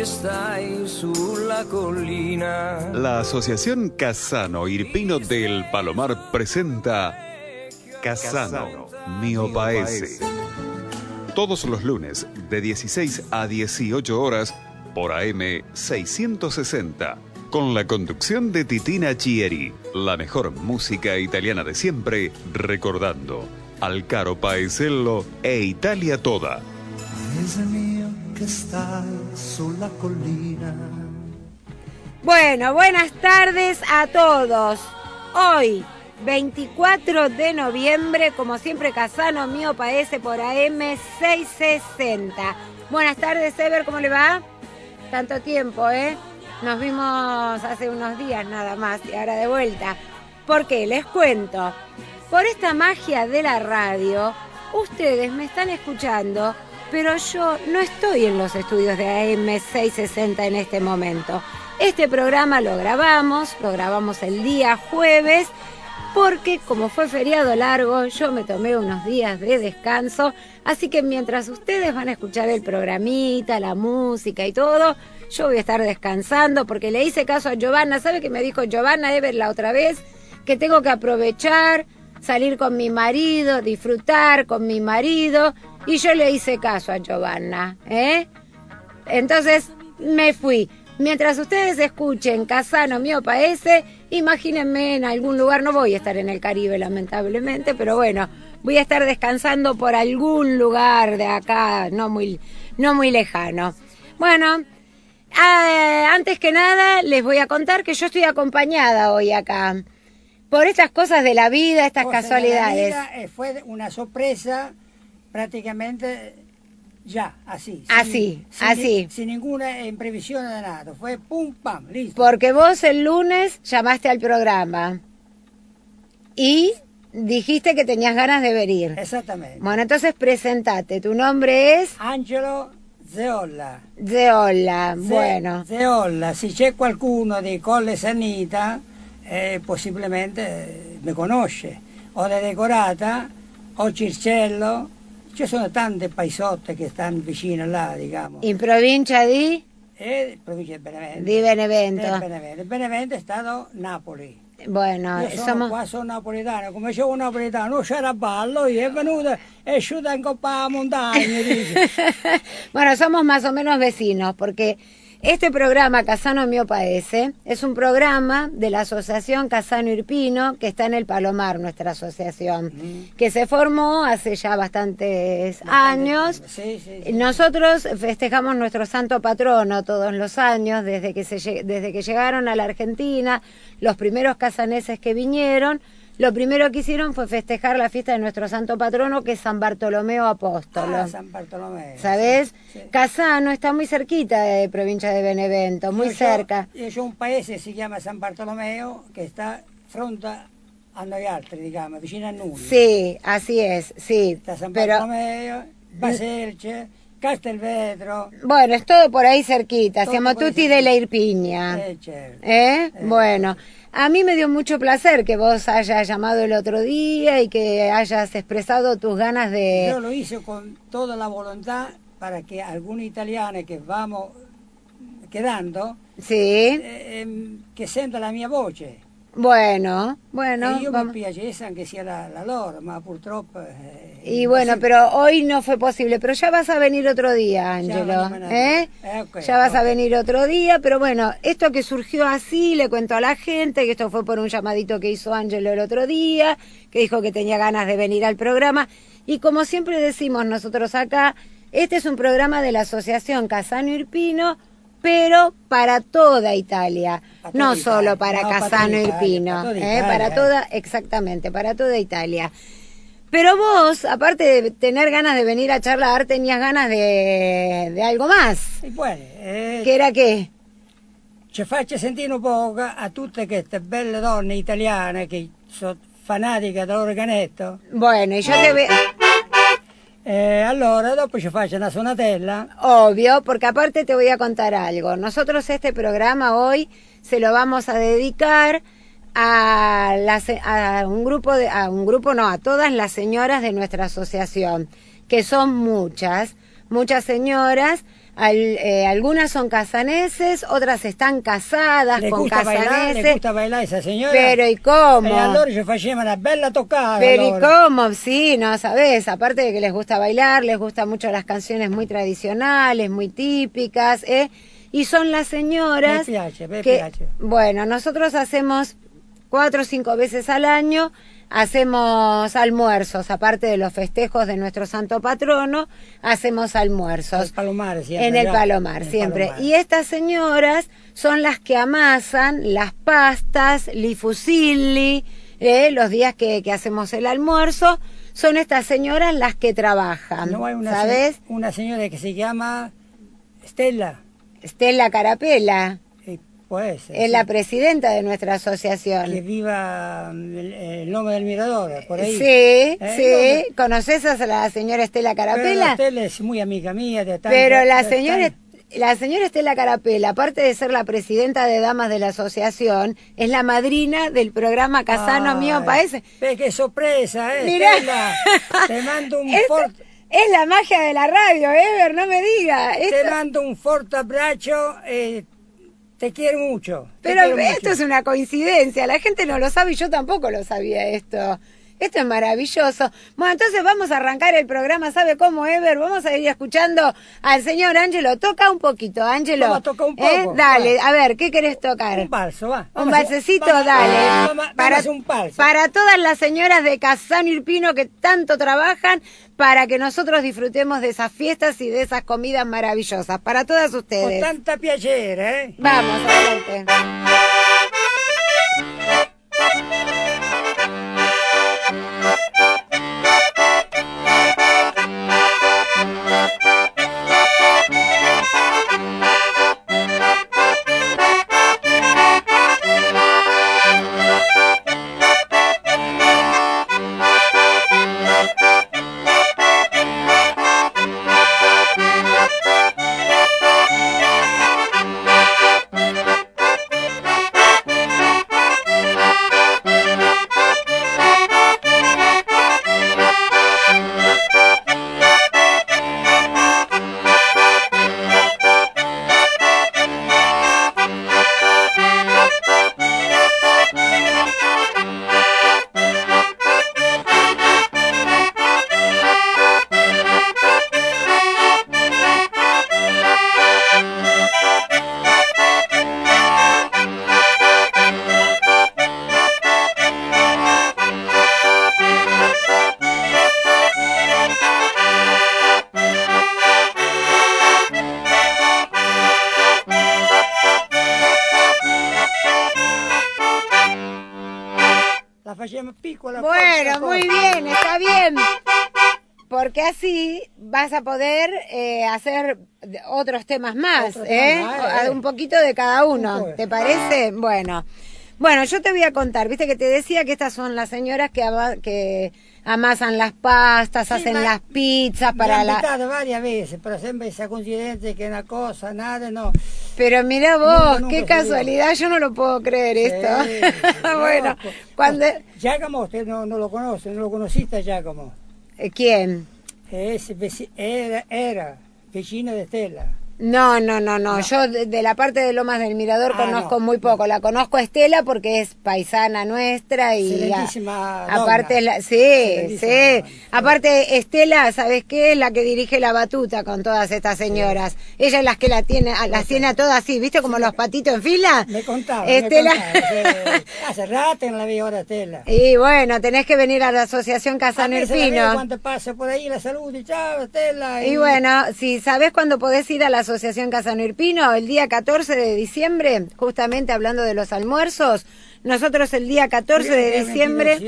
che stai sulla collina. La Asociación Casano Irpino del Palomar presenta Casano Miopaese. Todos los lunes de 16 a 18 horas por AM 660. Con la conducción de Titina Chieri, la mejor música italiana de siempre, recordando al caro Paesello e Italia toda. Stai sulla collina. Bueno, buenas tardes a todos. Hoy, 24 de noviembre, como siempre, Casano mío paese por AM 660. Buenas tardes, Ever, ¿cómo le va? Tanto tiempo, ¿eh? Nos vimos hace unos días nada más y ahora de vuelta. ¿Por qué? Les cuento. Por esta magia de la radio, ustedes me están escuchando, pero yo no estoy en los estudios de AM 660 en este momento. Este programa lo grabamos, lo grabamos el día jueves, porque como fue feriado largo, yo me tomé unos días de descanso, así que mientras ustedes van a escuchar el programita, la música y todo, yo voy a estar descansando porque le hice caso a Giovanna. ¿Sabe que me dijo Giovanna Ever la otra vez? Que tengo que aprovechar, salir con mi marido, disfrutar con mi marido. Y yo le hice caso a Giovanna, ¿eh? Entonces me fui. Mientras ustedes escuchen Casano mío paese, imagínense en algún lugar, no voy a estar en el Caribe lamentablemente, pero bueno, voy a estar descansando por algún lugar de acá, no muy, no muy lejano. Bueno, Ah, antes que nada, les voy a contar que yo estoy acompañada hoy acá. Por estas cosas de la vida, estas Cosas de la casualidades. vida, eh, fue una sorpresa prácticamente ya, así. Así, sin, así. Sin, ninguna imprevisión de nada. Fue pum, pam, listo. Porque vos el lunes llamaste al programa y dijiste que tenías ganas de venir. Exactamente. Bueno, entonces presentate. Tu nombre es Angelo Zeolla. Zeola. Ze- Bueno, Zeolla, se c'è qualcuno di Colle Sanita, eh, possibilmente mi conosce. O da Decorata, o Circello, ci sono tante paesotte che stanno vicino là, diciamo. in provincia di, E provincia di Benevento. di Benevento. Eh, Benevento. Benevento è stato Napoli. Bueno, Io sono somos... qua, sono napoletano, come c'è un napoletano, c'era ballo, io è venuto, è asciutta in coppa a montagna, bueno, somos más o menos vecinos, porque este programa Casano Mío Paese es un programa de la Asociación Casano Irpino, que está en el Palomar, nuestra asociación, que se formó hace ya bastantes años. Sí, sí, sí. Nosotros festejamos nuestro santo patrono todos los años, desde que, se, desde que llegaron a la Argentina, los primeros casaneses que vinieron, lo primero que hicieron fue festejar la fiesta de nuestro santo patrono, que es San Bartolomeo Apóstolo. Ah, San Bartolomeo. ¿Sabes? Sí. Casano está muy cerquita de provincia de Benevento, muy c'ho- cerca. C'ho un paese che si chiama San Bartolomeo che sta fronte a altri, diciamo, vicino a noi. Sí, así es, sí. Sta San Pero Bartolomeo, Baselce, Castelvetro. bueno, es todo por ahí cerquita. Todo Siamo por ahí tutti de la. Irpinia. Eh. ¿Eh? Bueno, a mí me dio mucho placer que vos hayas llamado el otro día y que hayas expresado tus ganas de... Yo lo hice con toda la voluntad para que algunos italianos que vamos quedando, Sí, eh, ehm, che senta la mia voce. Bueno, bueno. e io vamos- mi piacesse anche sia la, la loro, ma purtroppo... eh, Y bueno, pero hoy no fue posible, pero ya vas a venir otro día, Ángelo. ¿eh? Eh, ok, ya vas a venir otro día, pero bueno, esto que surgió así, le cuento a la gente que esto fue por un llamadito que hizo Ángelo el otro día, que dijo que tenía ganas de venir al programa, y como siempre decimos nosotros acá, este es un programa de la Asociación Casano Irpino, pero para toda Italia, Para no solo para no, para Casano Italia, Irpino, para toda ¿eh? Para toda, exactamente, para toda Italia. Pero vos, aparte de tener ganas de venir a charlar, tenías ganas de, de algo más. E poi eh, ¿Qué era qué? ci faccia sentire un po' a tutte queste belle donne italiane che sono fanatiche dell'organetto. Bueno, y yo te voy... E allora dopo ci faccia una sonatella. Obvio, porque aparte te voy a contar algo. Nosotros este programa hoy se lo vamos a dedicar a, a un grupo de, a un grupo no, a todas las señoras de nuestra asociación, que son muchas, muchas señoras Al- eh, algunas son casaneses, otras están casadas con gusta bailar, casaneses. gusta bailar esa señora. Pero ¿y cómo? E allora faceva una bella toccata. Pero ¿y cómo? Sí, no, sabes, aparte de que les gusta bailar, les gustan mucho las canciones muy tradicionales, muy típicas, ¿eh? Y son las señoras Me piace, me que, piace. bueno, nosotros hacemos cuatro o cinco veces al año, hacemos almuerzos, aparte de los festejos de nuestro santo patrono, hacemos almuerzos. El Palomar siempre. En el ya. palomar, En siempre. Palomar. Y estas señoras son las que amasan las pastas, li fusilli, eh, los días que, que hacemos el almuerzo. Son estas señoras las que trabajan, No hay una, ¿sabes? se- una señora que se llama Stella. Stella Carapela Es sí. la presidenta de nuestra Que asociación. viva mm, el, el nombre del mirador, por ahí. Sí, Eh, sí. ¿Conoces a la señora Estela Pero Carapela? Stella es muy amiga mía. De tanto- Pero la señora, la señora Estela Carapela, aparte de ser la presidenta de damas de la asociación, es la madrina del programa Casano Ay, Mío Paese. Ve qué sorpresa, eh. Mirá. Stella. Te mando un fuerte. es la magia de la radio, Ever, no me diga. Te Esto- mando un fuerte abrazo. eh, te quiero mucho. te pero quiero esto mucho. es una coincidencia, la gente no lo sabe y yo tampoco lo sabía esto. Esto es maravilloso. Bueno, entonces vamos a arrancar el programa, ¿sabe cómo, Ever? Vamos a ir escuchando al señor Ángelo. Toca un poquito, Ángelo. Vamos a tocar un ¿Eh? poco. Dale, Va. a ver, ¿qué querés tocar? Un balso, va. Un Vamos balsecito, vamos- dale. Vamos, para, un todas las señoras de Casano Irpino que tanto trabajan, para que nosotros disfrutemos de esas fiestas y de esas comidas maravillosas. Para todas Con ustedes. tanta piacere, eh. Vamos, adelante. A poder eh, hacer otros temas más, ¿eh? eh. Un poquito de cada uno, Un poco. ¿te parece? Bueno. Bueno, yo te voy a contar, viste que te decía que estas son las señoras que, ama- que amasan las pastas, Sí, hacen las pizzas para ha la... invitato varias veces, pero siempre esa coincidencia que una cosa, nada, no. Pero mira vos, qué se casualidad, yo no lo puedo creer esto. Sí, bueno, no, pues, cuando... Giacomo, usted no, no lo conoce, no lo conociste a Giacomo. ¿Quién? Es veci- era, era vecino de Estela. No, no, no, no. Yo de, de la parte de Lomas del Mirador Ah, conozco no. muy poco. La conozco a Estela porque es paisana nuestra y a- aparte la, sí, sí. Aparte Estela, ¿sabes qué? Es la que dirige la batuta con todas estas señoras. Ella es las que la tiene, a- las tiene a todas así, ¿viste? Como los patitos en fila. Me contaba, Estela. me contaba. que Hace rato no la vi ahora Estela. y bueno, tenés que venir a la Asociación Casano Irpino. cuando pasa por ahí la salud y chao, Estela. Y bueno, si sabes cuándo podés ir a la Asociación Casano Irpino, el día 14 de diciembre, justamente hablando de los almuerzos, nosotros el día 14 de diciembre,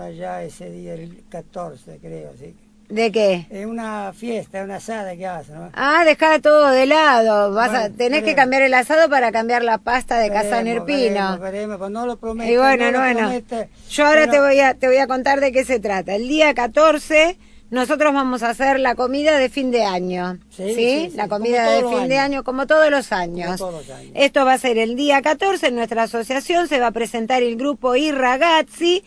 allá ese día, el 14 creo, sí. ¿de qué? Es una fiesta, una asada que hacen, ¿no? Ah, dejá todo de lado, vas a, tenés que cambiar el asado para cambiar la pasta de Casano Irpino. veremos, veremos, pues no lo promete. Y bueno, no bueno, promete, yo ahora pero te voy a te voy a contar de qué se trata. El día 14 nosotros vamos a hacer la comida de fin de año. Sí, ¿sí? sí, sí, La comida de fin de año como todos los años. Como todos los años. Esto va a ser el día 14 en nuestra asociación se va a presentar el grupo I Ragazzi.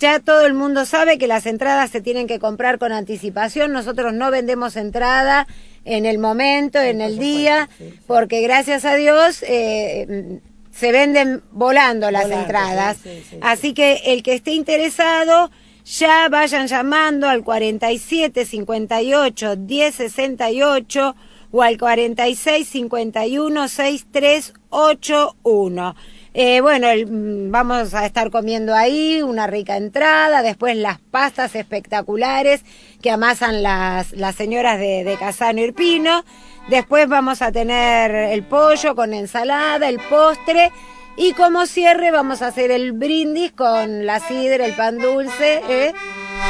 Ya todo el mundo sabe que las entradas se tienen que comprar con anticipación. Nosotros no vendemos entrada en el momento, en el día, supuesto, sí, sí. porque gracias a Dios eh, se venden volando las Volando, entradas. sí, sí, sí, Así que el que esté interesado, ya vayan llamando al 47 58 10 68 o al 46 51 63 81. Eh, bueno, mm, vamos a estar comiendo ahí una rica entrada, después las pastas espectaculares que amasan las, las señoras de, de Casano Irpino, después vamos a tener el pollo con ensalada, el postre y como cierre vamos a hacer el brindis con la sidra, el pan dulce, ¿eh?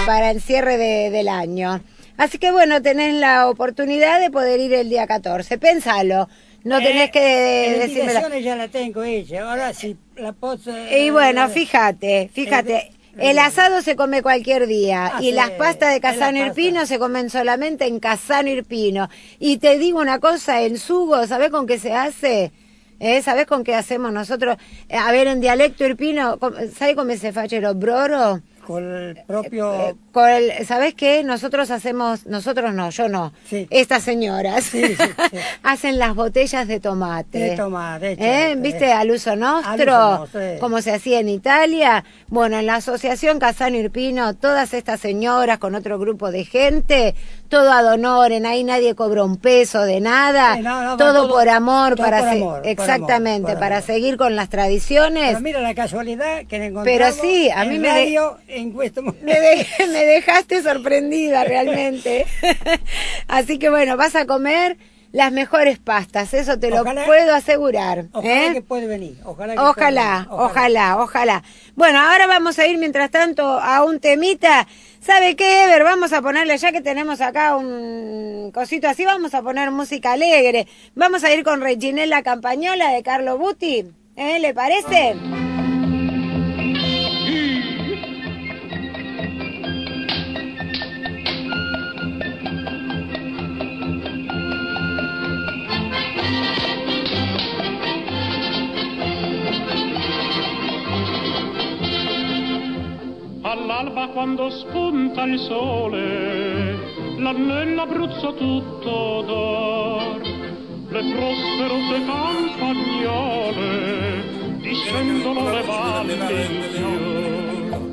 para el cierre de- del año. Así que bueno, tenés la oportunidad de poder ir el día 14. Pensalo, no tenés Eh, que las decirme... invitaciones ya la tengo hecha. Ahora si la posso... Y bueno, fíjate, fíjate. Eh, El asado se come cualquier día Ah, y sí, las pastas de la Casano pasta. Irpino se comen solamente en Casano Irpino. Y te digo una cosa, el sugo, ¿sabés con qué se hace? ¿Eh? ¿Sabés con qué hacemos nosotros? Eh, A ver, en dialecto irpino, ¿sabés cómo se facero? Broro. Con el propio... Eh, con el- ¿Sabés qué? Nosotros hacemos, nosotros no, yo no. Sí. Estas señoras Sí, sí, sí. hacen las botellas de tomate. De tomate, ¿Eh? cierto, ¿Viste? eh. Al uso Al nostro, uso nostro, eh. como se hacía en Italia. Bueno, en la Asociación Casano Irpino, todas estas señoras con otro grupo de gente, todo ad honorem, ahí nadie cobra un peso de nada, no, no, todo, todo- por amor, todo para por exactamente, amor, por para amor. seguir con las tradiciones. Pero mira la casualidad que nos encontramos Pero sí, a mí en me de- radio en questo momento. Me, de- me dejaste sorprendida realmente. Así que bueno, vas a comer las mejores pastas, eso te lo Ojalá- puedo asegurar. Ojalá ¿eh? que puede venir. Ojalá, que Ojalá, pueda venir, ojalá, ojalá. Bueno, ahora vamos a ir mientras tanto a un temita. ¿Sabe qué, Ever? Vamos a ponerle, ya que tenemos acá un cosito así, vamos a poner música alegre. Vamos a ir con Reginella Campañola de Carlo Buti. ¿Eh? ¿Le parece? All'alba quando spunta il sole, là nell'Abruzzo tutto d'or, le prosperose campagnole discendono le valli in fior.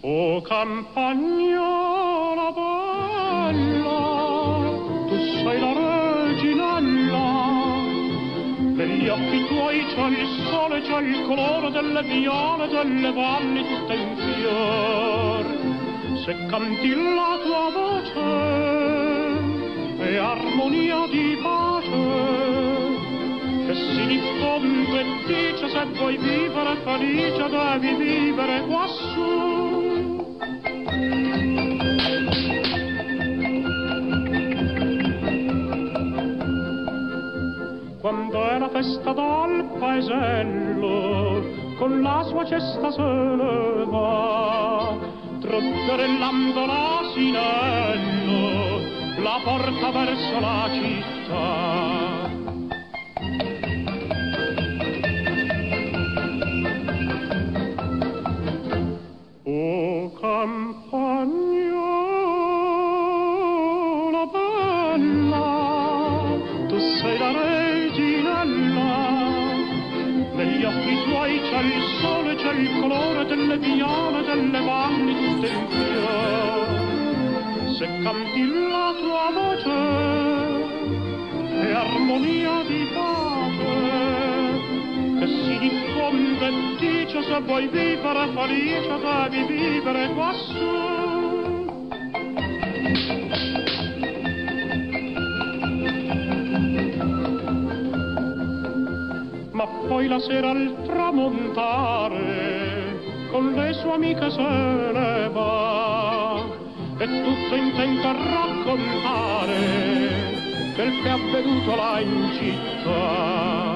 O campagnola bella, tu sei la negli occhi tuoi c'è il sole, c'è il colore delle viole, delle valli tutte in fior. Se canti la tua voce è armonia di pace, che si diffonde e dice se vuoi vivere felice devi vivere quassù. Quando è la festa dal paesello, con la sua cesta se ne va, trotterellando l'asinello, la porta verso la città. Se vuoi vivere felice devi vivere quassù. ma poi la sera al tramontare con le sue amiche se ne va e tutto intento a raccontare quel che è avvenuto là in città.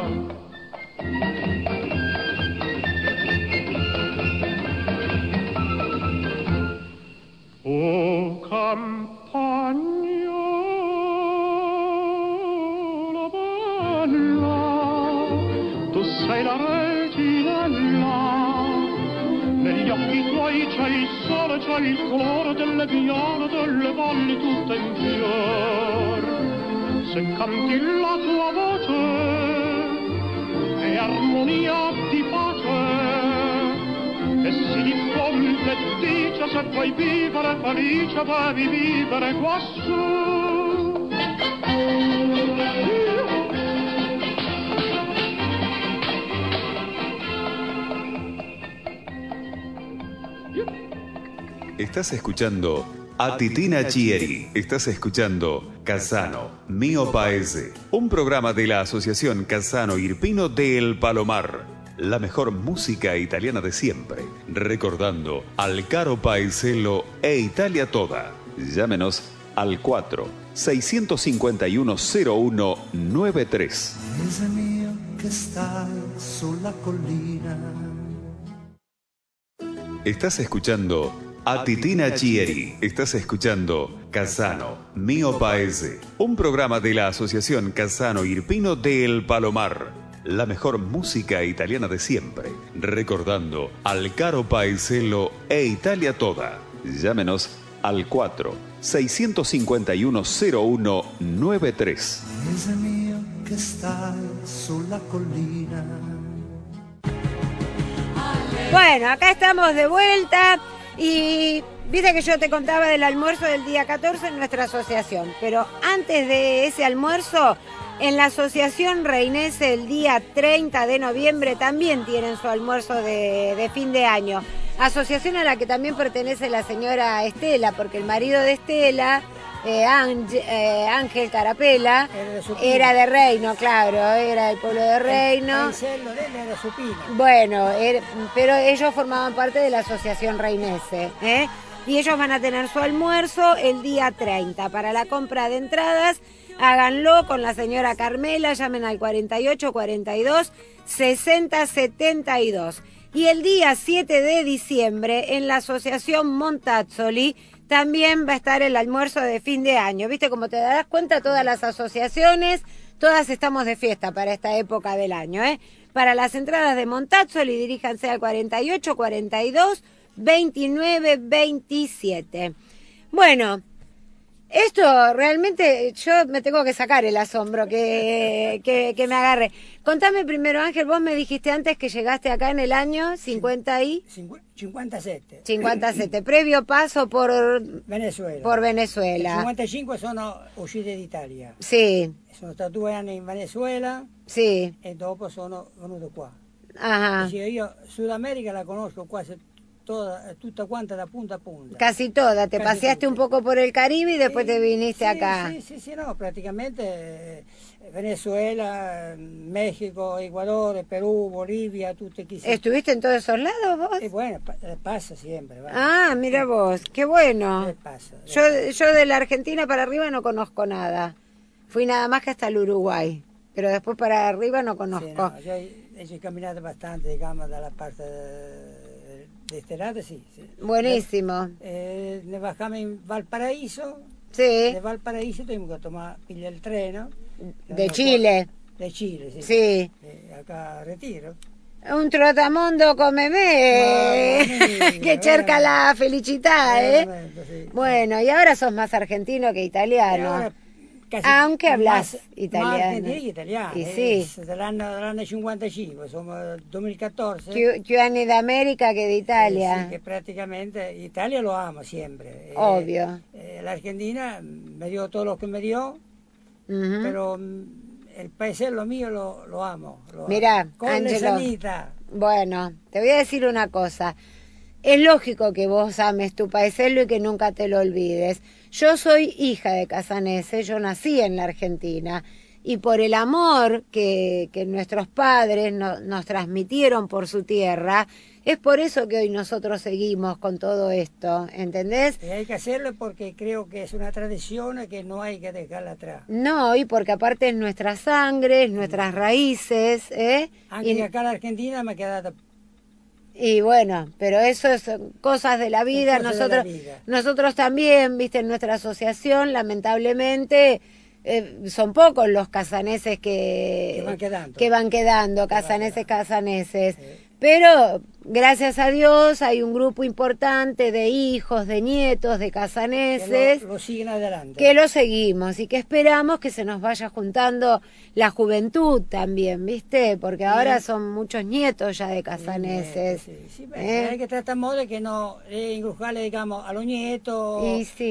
Estás escuchando a Titina Chieri. Estás escuchando Casano, Mío Paese. Un programa de la Asociación Casano Irpino de El Palomar. La mejor música italiana de siempre. Recordando al caro paeselo e Italia toda. Llámenos al 4 651 0193. Paese mio che stai sulla collina. Estás escuchando a Titina Chieri. Estás escuchando Casano, Mío Paese. Un programa de la Asociación Casano Irpino de El Palomar. La mejor música italiana de siempre. Recordando al caro paeselo e Italia toda. Llámenos al 4 651 0193. Paese mio che stai sulla collina. Bueno, acá estamos de vuelta y viste que yo te contaba del almuerzo del día 14 en nuestra asociación, pero antes de ese almuerzo, en la asociación Reinese el día 30 de noviembre también tienen su almuerzo de, de fin de año. Asociación a la que también pertenece la señora Estela, porque el marido de Estela, eh, Ángel, eh, Ángel Carapela, Era de Supino. era de Reino, claro, era del pueblo de Reino. El era. Bueno, er- pero ellos formaban parte de la asociación Reinese. ¿eh? Y ellos van a tener su almuerzo el día 30. Para la compra de entradas, háganlo con la señora Carmela, llamen al 48 42 60 72. Y el día 7 de diciembre, en la asociación Montazzoli, también va a estar el almuerzo de fin de año. ¿Viste? Como te das cuenta, todas las asociaciones, todas estamos de fiesta para esta época del año, ¿eh? Para las entradas de Montazzoli, diríjanse al 48 42 29 27. Bueno, esto realmente yo me tengo que sacar el asombro que, que, que me agarre. Contame primero, Ángel, vos me dijiste antes que llegaste acá en el año 50 y Cincu- 57. 57, previo paso por, Venezuela. por Venezuela. 55 sono uscito d'Italia. Sí, Sono stato due anni in Venezuela sí, e dopo sono venuto qua. ajá. Dice, io Sud America la conosco quasi toda, tutta quanta da punta a punta. Casi toda, te Casi paseaste un poco por el Caribe y después te viniste acá. Sì, sì, sì, no, praticamente eh, Venezuela, México, Ecuador, Perú, Bolivia, tutte chi si... ¿Estuviste en todos esos lados vos? E bueno, eh, pasa siempre. Ah, mira vos, qué bueno. Eh, pasa. eh, Yo, yo de la Argentina para arriba no conozco nada. Fui nada más que hasta el Uruguay, pero después para arriba no conozco. no, io ho camminato bastante, diciamo, dalla parte eh, di este lado, sì. sì. Buenísimo. Eh, ne bajamos en Valparaíso, Sí, de Valparaíso tuvimos que tomar, pillar el tren, de Chile. De Chile, sí. Sí. Eh, acá Retiro. Un trotamundo come me, Mamma que cerca la felicità, ¿eh? Sí. Bueno, y ahora sos más argentino que italiano. ora casi Aunque hablas más- italiano. Más argentino que italiano. Y eh, sí. Dall'anno, dall'anno 55, insomma, 2014. Più, più anni d'America che Eh, d'Italia. sí, que prácticamente Italia lo amo siempre. Eh, Obvio. eh, la Argentina me dio todo lo que me dio, Ujú. pero mm, el país es lo mío, lo, lo amo. Lo Mirá, amo. Con Angelo. Bueno, te voy a decir una cosa. Es lógico que vos ames tu paiselo y que nunca te lo olvides. Yo soy hija de Casanese, yo nací en la Argentina y por el amor que, que nuestros padres no- nos transmitieron por su tierra, es por eso que hoy nosotros seguimos con todo esto, ¿entendés? Y hay que hacerlo porque creo que es una tradición que no hay que dejarla atrás. No, y porque aparte es nuestra sangre, es nuestras raíces, ¿eh? Aunque Y- acá en la Argentina me he quedado Y bueno, pero eso es cosas de la vida. Nosotros, la vida. nosotros también, viste, en nuestra asociación, lamentablemente, eh, son pocos los casaneses que, Que van quedando. que van quedando, van casaneses, quedando. casaneses. Sí. Pero gracias a Dios hay un grupo importante de hijos, de nietos, de Que casaneses lo, lo siguen adelante. que lo seguimos y que esperamos que se nos vaya juntando la juventud también, ¿viste? Porque ahora son muchos nietos ya de casaneses. Sí, sí, ¿eh? Hay que tratamos de que no eh, digamos, a los nietos,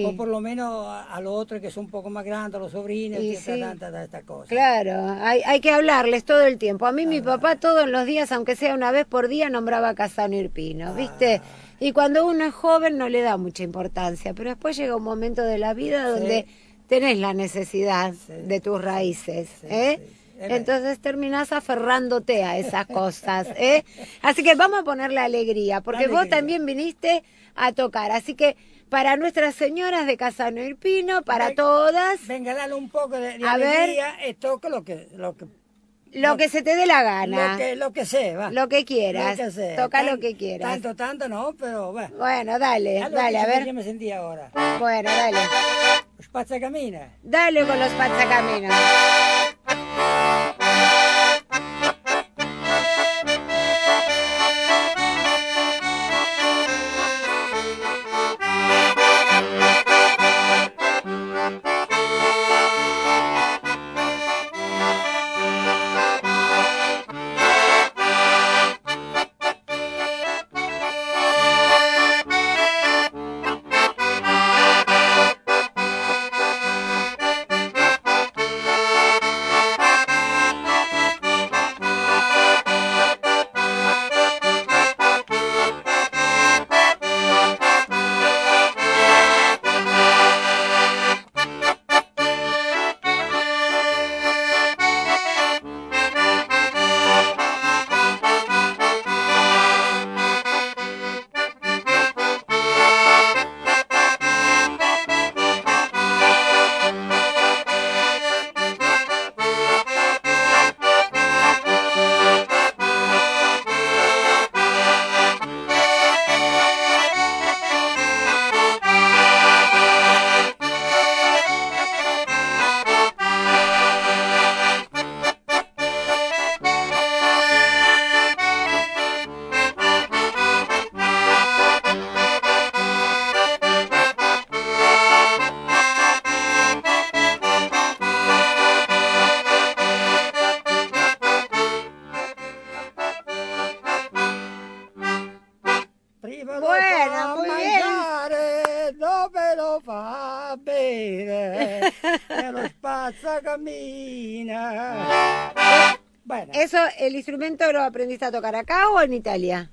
o por lo menos a, a los otros que son un poco más grandes, a los sobrinos, Y que sí. tratan de estas cosas. Claro, hay, hay que hablarles todo el tiempo. A mí mi papá todos los días, aunque sea una vez por día, nombraba a Casano Irpino, ¿viste? Y cuando uno es joven no le da mucha importancia, pero después llega un momento de la vida donde tenés la necesidad de tus raíces, ¿eh? Entonces terminás aferrándote a esas cosas, ¿eh? Así que vamos a ponerle alegría, porque vos también viniste a tocar. Así que para nuestras señoras de Casano Irpino, para Ven- todas, Venga, dale un poco de, de A ver. alegría, toca lo que, lo que, lo que se te dé la gana. lo que, lo que sea, va. Lo que quieras. Lo que sea. Toca Tan- lo que quieras. Tanto, tanto no, pero va. Bueno, dale, dale, a ver. Yo me sentí ahora. Bueno, dale. Camina. Dale con los pazzacaminos. El instrumento lo aprendiste a tocar acá o en Italia?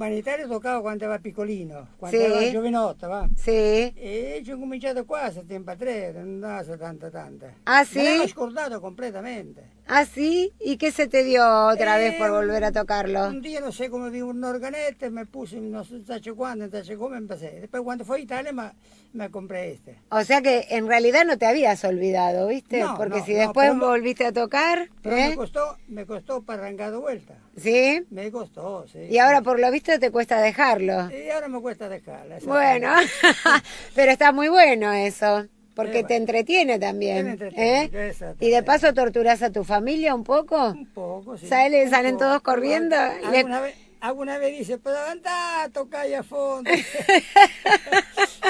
ma in Italia toccavo quando ero piccolino, quando Sì. ero giovinotto, va. Sí. E ci ho cominciato qua a settembre 3, non da 70 tanta. Ah, Me sì? l'avevo scordato completamente. ¿Ah, sí? ¿Y qué se te dio otra vez por Eh, volver a tocarlo? Un día non so come vi un organetto e mi puse non so quando, non so come, empecé. Después cuando fui a Italia me, me compré este. O sea que en realidad no te habías olvidado, ¿viste? No, Porque no, si después volviste a tocar, Pero ¿eh? me costó, me costó para arrancar de vuelta. ¿Sí? Me costó, sí. Y ahora por lo visto te cuesta dejarlo. Y ahora me cuesta dejarla. esa Bueno, pero está muy bueno eso, porque Eh, te entretiene también. Me entretiene, ¿eh? Y de paso torturas a tu familia un poco. Un poco, sí. Salen poco. todos corriendo le- Alguna, vez, alguna vez dice, pero anda, toca ahí a fondo.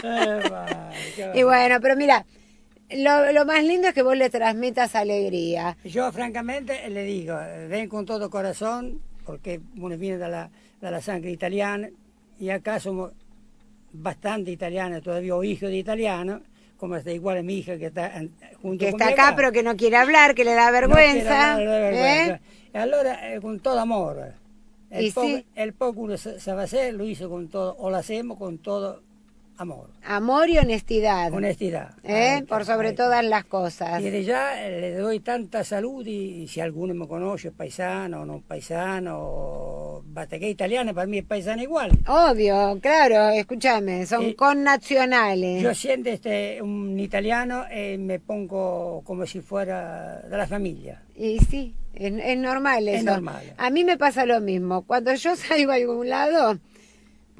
Eh, Y bueno, pero mira, lo, lo más lindo es que vos le transmitas alegría. Yo francamente le digo, ven con todo corazón, porque uno viene de la, de la sangre italiana, y acá somos bastante italianos, todavía o hijos de italianos, como está igual a mi hija que está junto Que está mi acá, pero que no quiere hablar, que le da No vergüenza. hablar de vergüenza. ¿eh? Allora eh, con todo amor. El, Y poco, sí. el poco uno sa- sabe hacer, lo hizo con todo, o lo hacemos con todo amor, Amor y honestidad. honestidad. ¿eh? Por sobre todas las cosas. Y de ya eh, le doy tanta salud y, y si alguno me conoce, paisano o no paisano, o bategué italiano, para mí es paisano igual. Obvio, claro, escúchame, son Eh, connacionales. Yo siendo este, un italiano eh, me pongo como si fuera de la familia. Y sí, es, es normal eso. Es normal. A mí me pasa lo mismo. Cuando yo salgo a algún lado,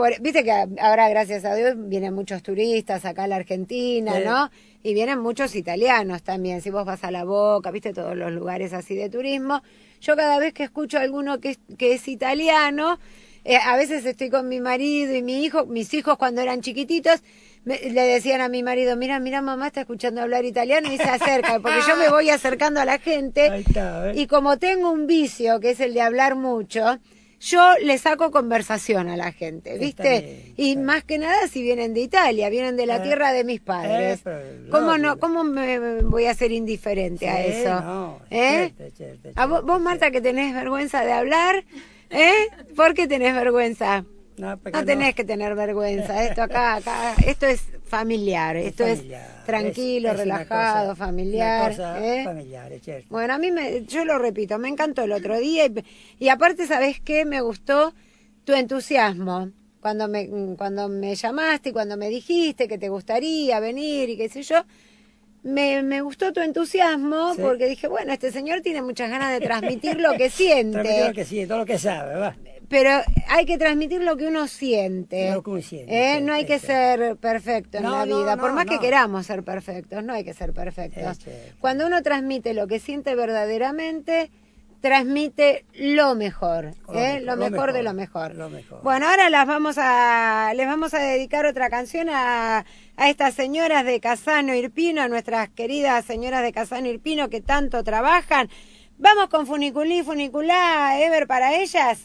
por, viste que ahora, gracias a Dios, vienen muchos turistas acá a la Argentina, Sí. ¿no? Y vienen muchos italianos también. Si vos vas a la Boca, viste todos los lugares así de turismo. Yo cada vez que escucho a alguno que es, que es italiano, eh, a veces estoy con mi marido y mi hijo, mis hijos cuando eran chiquititos, me- le decían a mi marido, mira, mira, mamá está escuchando hablar italiano y se acerca, porque yo me voy acercando a la gente Ahí está, ¿eh? y como tengo un vicio que es el de hablar mucho, yo le saco conversación a la gente, ¿viste? bien, y más que nada si vienen de Italia, vienen de la Eh, tierra de mis padres. eh, ¿Cómo no? ¿Cómo me voy a ser indiferente a eso? no, ¿Eh? cierto, cierto, ¿A vos, Marta, que tenés vergüenza de hablar? ¿Eh? ¿Por qué tenés vergüenza? No, tenés que tener vergüenza. Esto acá, acá, esto es familiar. Esto es, tranquilo, es- es una relajado, cosa- familiar. ¿eh? familiar, es cierto. Bueno, a mí, me, yo lo repito, me encantó el otro día y, y aparte, ¿sabes qué? Me gustó tu entusiasmo. Cuando me, cuando me llamaste y cuando me dijiste que te gustaría venir y qué sé yo, me, me gustó tu entusiasmo Sí. porque dije, bueno, este señor tiene muchas ganas de transmitir lo que Transmitir siente. lo que sí, todo lo que sabe, va. Pero hay que transmitir lo que uno siente. Lo que uno siente, ¿eh? No hay que ser perfecto en No, la no, vida. Por no, más que queramos ser perfectos, no hay que ser perfectos. Cuando uno transmite lo que siente verdaderamente, transmite lo mejor, Lo ¿eh? mejor, lo, mejor, de lo mejor. lo mejor. Bueno, ahora las vamos a, les vamos a dedicar otra canción a, a estas señoras de Casano Irpino, a nuestras queridas señoras de Casano Irpino que tanto trabajan. Vamos con Funiculí, Funiculá, Ever para ellas.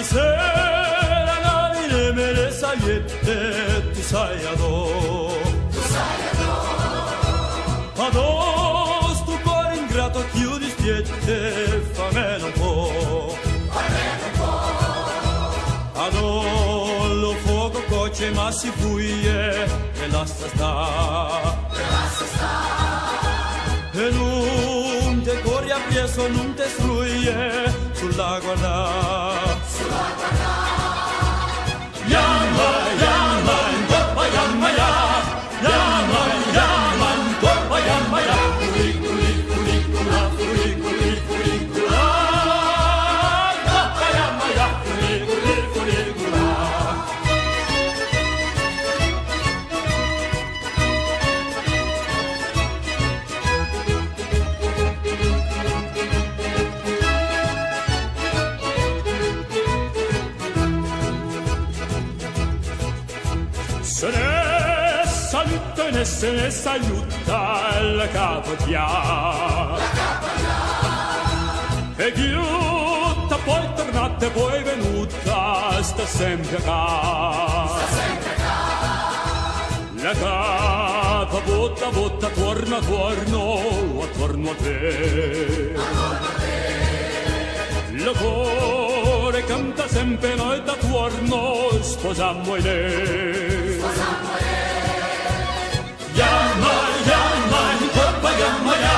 Ay me le sagliette tu sai adò tu sai adò adò sto cuore ingrato chiudi spiette famelo un po' famelo un po' adò lo fuoco coce ma si fuie e lascia sta. E lascia sta. E non te corri appresso non te struie sulla guarda se ne saluta il capo E ghiutta poi tornate poi venuta sta sempre a La capa botta botta torna torno attorno a te. Il cuore canta sempre noi da tuorno sposammo e lei sposammo e lei yanlar yanlar kopayamaya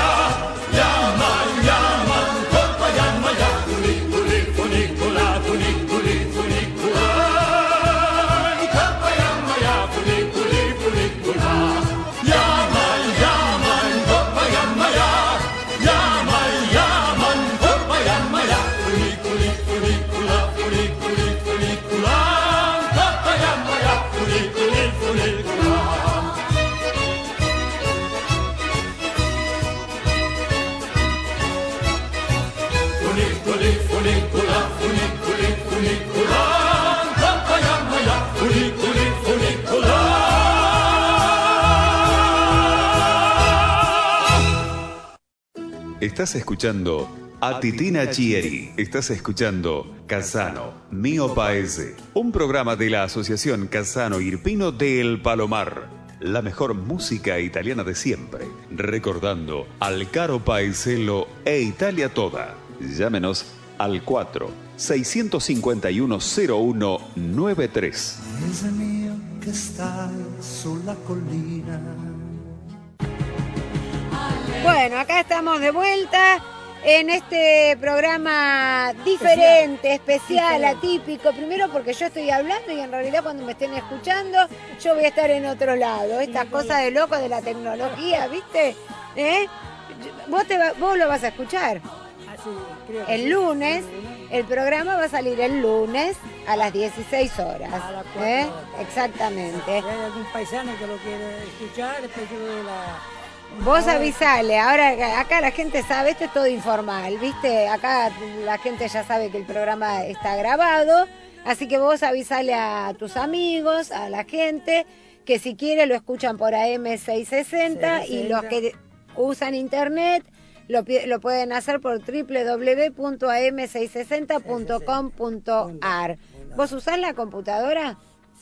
Estás escuchando a Titina Chieri. Estás escuchando Casano, Mio Paese. Un programa de la Asociación Casano Irpino del Palomar. La mejor música italiana de siempre. Recordando al caro paeselo e Italia toda. Llámenos al 4 651 0193. Paese mio sulla collina. Bueno, acá estamos de vuelta en este programa diferente, especial, atípico. Primero porque yo estoy hablando y en realidad cuando me estén escuchando yo voy a estar en otro lado. Estas cosas de loco de la tecnología, ¿viste? ¿Eh? Vos, te va- vos lo vas a escuchar. Que El lunes, el programa va a salir el lunes a las 16 horas. A las ¿eh? horas. Si Exactamente. hay algún paisano que lo quiere escuchar, después yo doy la... Vos avisale, ahora acá la gente sabe, esto es todo informal, ¿viste? Acá la gente ya sabe que el programa está grabado, así que vos avisale a tus amigos, a la gente, que si quiere lo escuchan por AM660 y los que usan internet lo, lo pueden hacer por www.am660.com.ar. ¿Vos usás la computadora?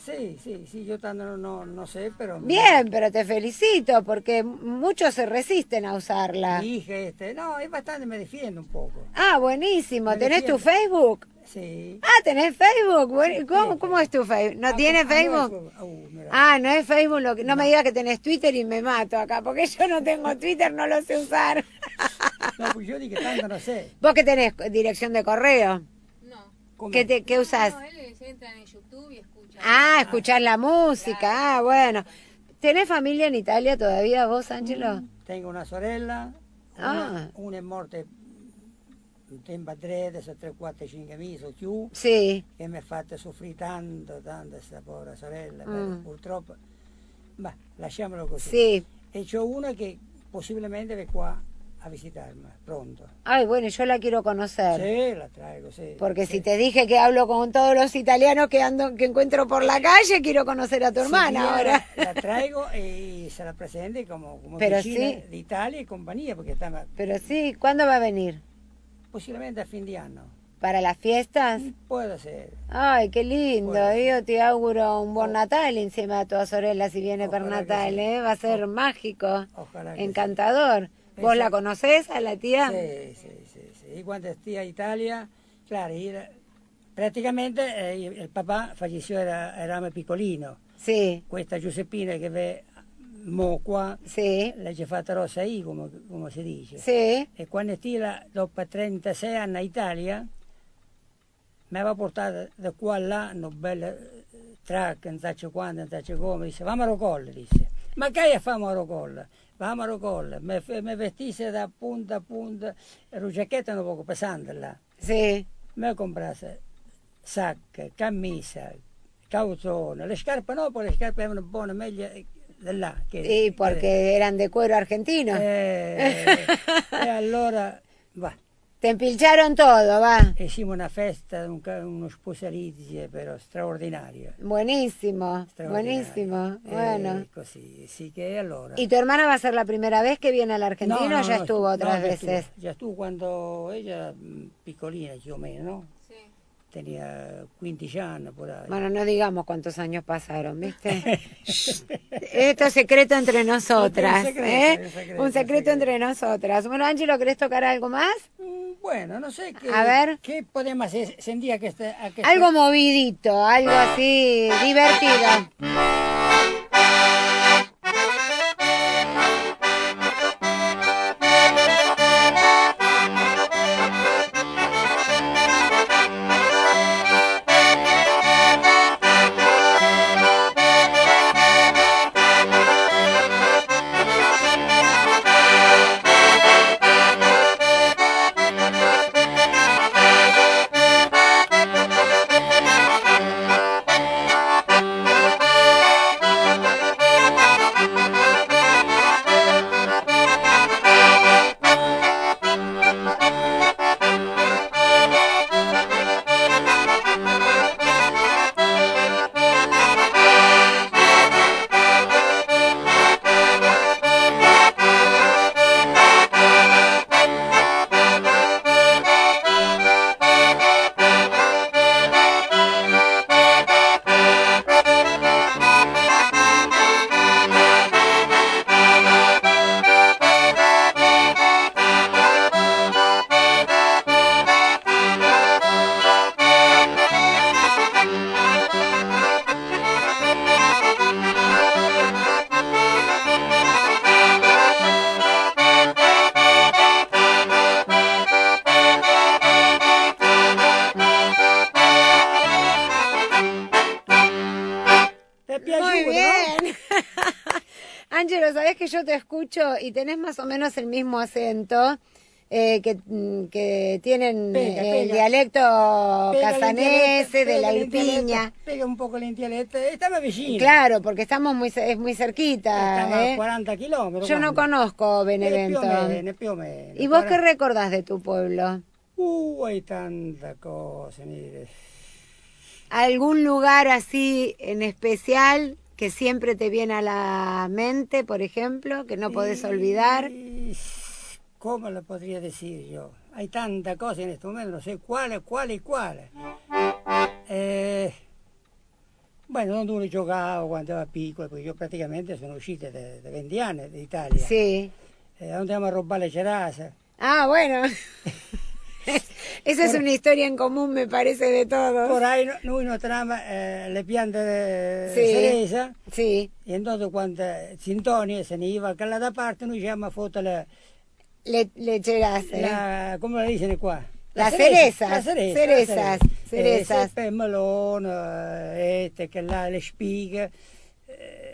Sí, sí, sí, yo tanto no, no, no sé, pero... Bien, pero te felicito porque muchos se resisten a usarla. Hija, este, no, es bastante, me defiende un poco. Ah, buenísimo. Me ¿Tenés tu. Facebook? Sí. Ah, ¿tenés Facebook? ¿Cómo, sí. cómo es tu Facebook? ¿No Ah, tiene ah, no, Facebook? uh. Ah, no es Facebook. Lo que, no, me digas que tenés Twitter y me mato acá, porque yo no tengo Twitter, no lo sé usar. No, pues yo dije tanto no sé. ¿Vos que tenés dirección de correo? No. ¿Cómo? ¿Qué, te, qué usás? No, él se entra en YouTube. Ah, escuchar la música. Ah, bueno. ¿Tenés familia en Italia todavía vos, Angelo? Tengo una sorella, Ah. una, è morta un tempo adesso 3, 4, 5 mesi o più, Sí. che mi ha fatto soffrire tanto, tanto questa povera sorella, Mm. purtroppo. Ma lasciamolo così. Sí. E c'ho una che possibilmente ve qua a visitarmi, pronto. Ay, bueno, yo la quiero conocer. Sì, la traigo, sì. Porque sì. si te dije que hablo con todos los italianos que ando, que encuentro por la calle, quiero conocer a tu hermana viene, ahora. La traigo e sarà presente come, come Pero vicina sì. d'Italia e compagnia, perché sta Pero sí, ¿cuándo va a venir? possibilmente a fin di anno. ¿Para las fiestas? Può essere. Ay, qué lindo. Yo te auguro un buen Natal encima de tu Sorella si viene que Natal, sí. ¿eh? Va a ser mágico, Ojalá que ¿Vos la conocés a la tía? Sì, sì, sì, sì. Io quando stia in Italia, claro, io- praticamente eh, il papà falleció, era, eravamo piccolino. Sí, Questa Giuseppina che ve mo qua, sí, l'ha fatta rossa io, come, come si dice. sí. E quando stia dopo 36 anni in Italia, mi aveva portato da qua a là, una bella eh, track, non so quando, non so come, dice, vamo a Rocolla, disse. Ma che famo a Rocolla? Vamo a. Mi, mi vestisse da punta a punta, ero giacchetta un poco pesante là. Sí, Mi comprase sacche, camisa, calzone, le scarpe no, perché le scarpe erano buone, meglio di là. Che, sí, porque eran de cuero argentino. Eh, e allora, va, Te empilcharon todo, va. Hicimos una festa, un, ca- uno sposalizio però straordinario. Buenísimo, straordinario. buenísimo. Eh, Bueno. così, sì che allora... ¿Y tu hermana va a ser la primera vez que viene a la Argentina No, no, o ya no, estuvo otras ya veces? estuvo, ya estuvo cuando ella era mm, piccolina, più o meno, ¿no? Tenía 15 anni por ahí. Bueno, no digamos cuántos años pasaron, ¿viste? Esto es secreto entre nosotras, Un secreto, ¿eh? un secreto, Un un secreto secreto. entre nosotras. Bueno, Ángelo, ¿querés tocar algo más? Mm, Bueno, no sé qué, A ver. qué podemos hacer. Sentía que este, que Algo movidito, algo así divertido. Escucho y tenés más o menos el mismo acento eh, que, mm, que tienen Pega, eh, el dialecto Pega casanese, de la Irpiña. Pega un poco l'indialetto, e stiamo vicini. Claro, porque estamos muy, es muy cerquita. Stiamo a ¿eh? 40 chilometri. Yo no conozco Benevento. o meno. ¿Y vos qué recordás de tu pueblo? Uh, hay tanta cosa, mire. ¿Algún lugar así en especial que siempre te viene a la mente, por ejemplo, que no podés olvidar? ¿Cómo lo podría decir yo? Hay tanta cosa en este momento, no sé cuál, cuál y cuál. Eh, bueno, donde uno giocava quando era piccolo, perché io praticamente sono uscito da, da 20 anni d'Italia. Sí. Eh, andiamo a rubare le cerase. Ah, bueno. Esa es una historia en común, me parece, de todos. Por ahí no- noi notravamo eh, le piante di Sì. ceresa Sí, e entonces quando Sintonia se ne iva a da parte noi diciamo a foto la, le. ¿eh? la, come la dicono qua? Las cereza, cerezas, la cereza, cerezas, la cerezas. Eh, melone, este, che là, le spighe,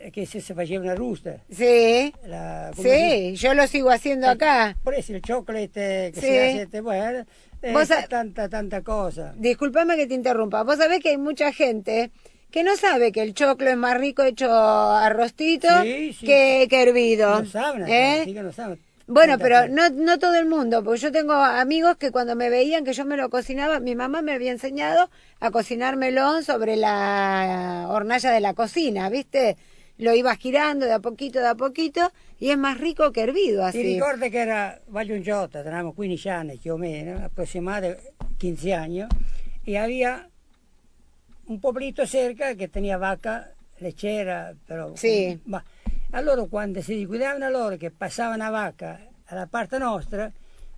eh, che se, se facevano ruste. Sí, La, come si- sí, yo lo sigo haciendo acá. Por eso il chocolate che Sì. si hace, bueno, eh, Vos tanta, tanta cosa. Disculpame que te interrumpa. Vos sabés que hay mucha gente que no sabe que el choclo es más rico hecho arrostito Sí, sí. que, que hervido. No saben, ¿eh? sí que no saben. Bueno, pero no, no todo el mundo, porque yo tengo amigos que cuando me veían que yo me lo cocinaba, mi mamá me había enseñado a cocinármelo sobre la hornalla de la cocina, ¿viste? Lo ibas girando de a poquito, de a poquito, y es más rico que hervido así. ricordi che era Vagliungiotta, teníamos 15 anni più o meno, aproximadamente 15 anni, e aveva un pueblito cerca che teneva vaca leggera, però... Sì. Ma, allora quando si guidavano loro che passava una vacca alla parte nostra,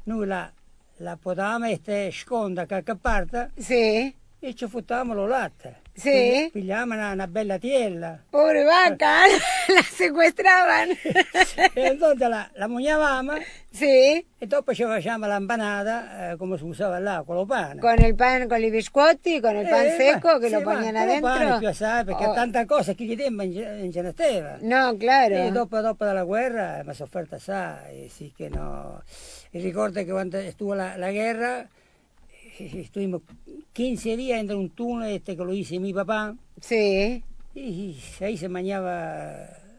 noi la, la potevamo mettere sconda a qualche parte Sí, e ci fottavamo lo latte. Sì. Pigliavamo una, una bella tiella. pobre vaca, la secuestraban. e entonces la, la mugnavamo sí, e dopo ci facciamo l'empanada, eh, come si usava là, con lo pane. con el pan, con i biscotti, con pan Eh, seco ma- que sì, lo ma ponían con lo pane più assai, perché Oh, tanta cosa che gli tempo non ce ne stava. No, claro. E dopo, dopo della guerra mi ha sofferto assai, sì che no. E ricordo che quando estuvo la, la guerra, eh, estuvimos 15 días en un túnel este que lo hice mi papá, Sí, y ahí se mangiaba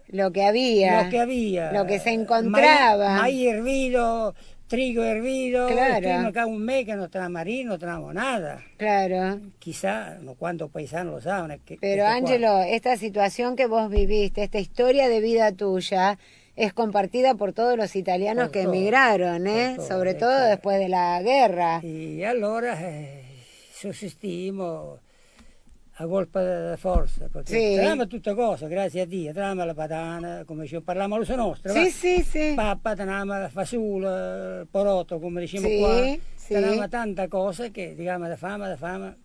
lo que había. lo que había. Lo que se encontraba. Maíz, maíz hervido, trigo hervido. Claro. Estuvimos acá un mes que no teníamos marín, no teníamos nada. Claro. Quizá, no cuántos paisanos lo saben. que- Pero que- Ángelo, esta situación que vos viviste, esta historia de vida tuya, es compartida por todos los italianos Por que emigraron, ¿eh? todos, Sobre todo claro. después de la guerra. E allora eh, sussistimmo a colpa della forza, perché Sì. trovavamo tutte cose, grazie a Dio, trovavamo la patana, come ci parliamo l'uso nostro, Sí, va. sí, sí. pappa, trovavamo la fasulă, il porotto, come diciamo Sì, qua, sì. trovavamo tanta cosa che, diciamo, da fame, da fame,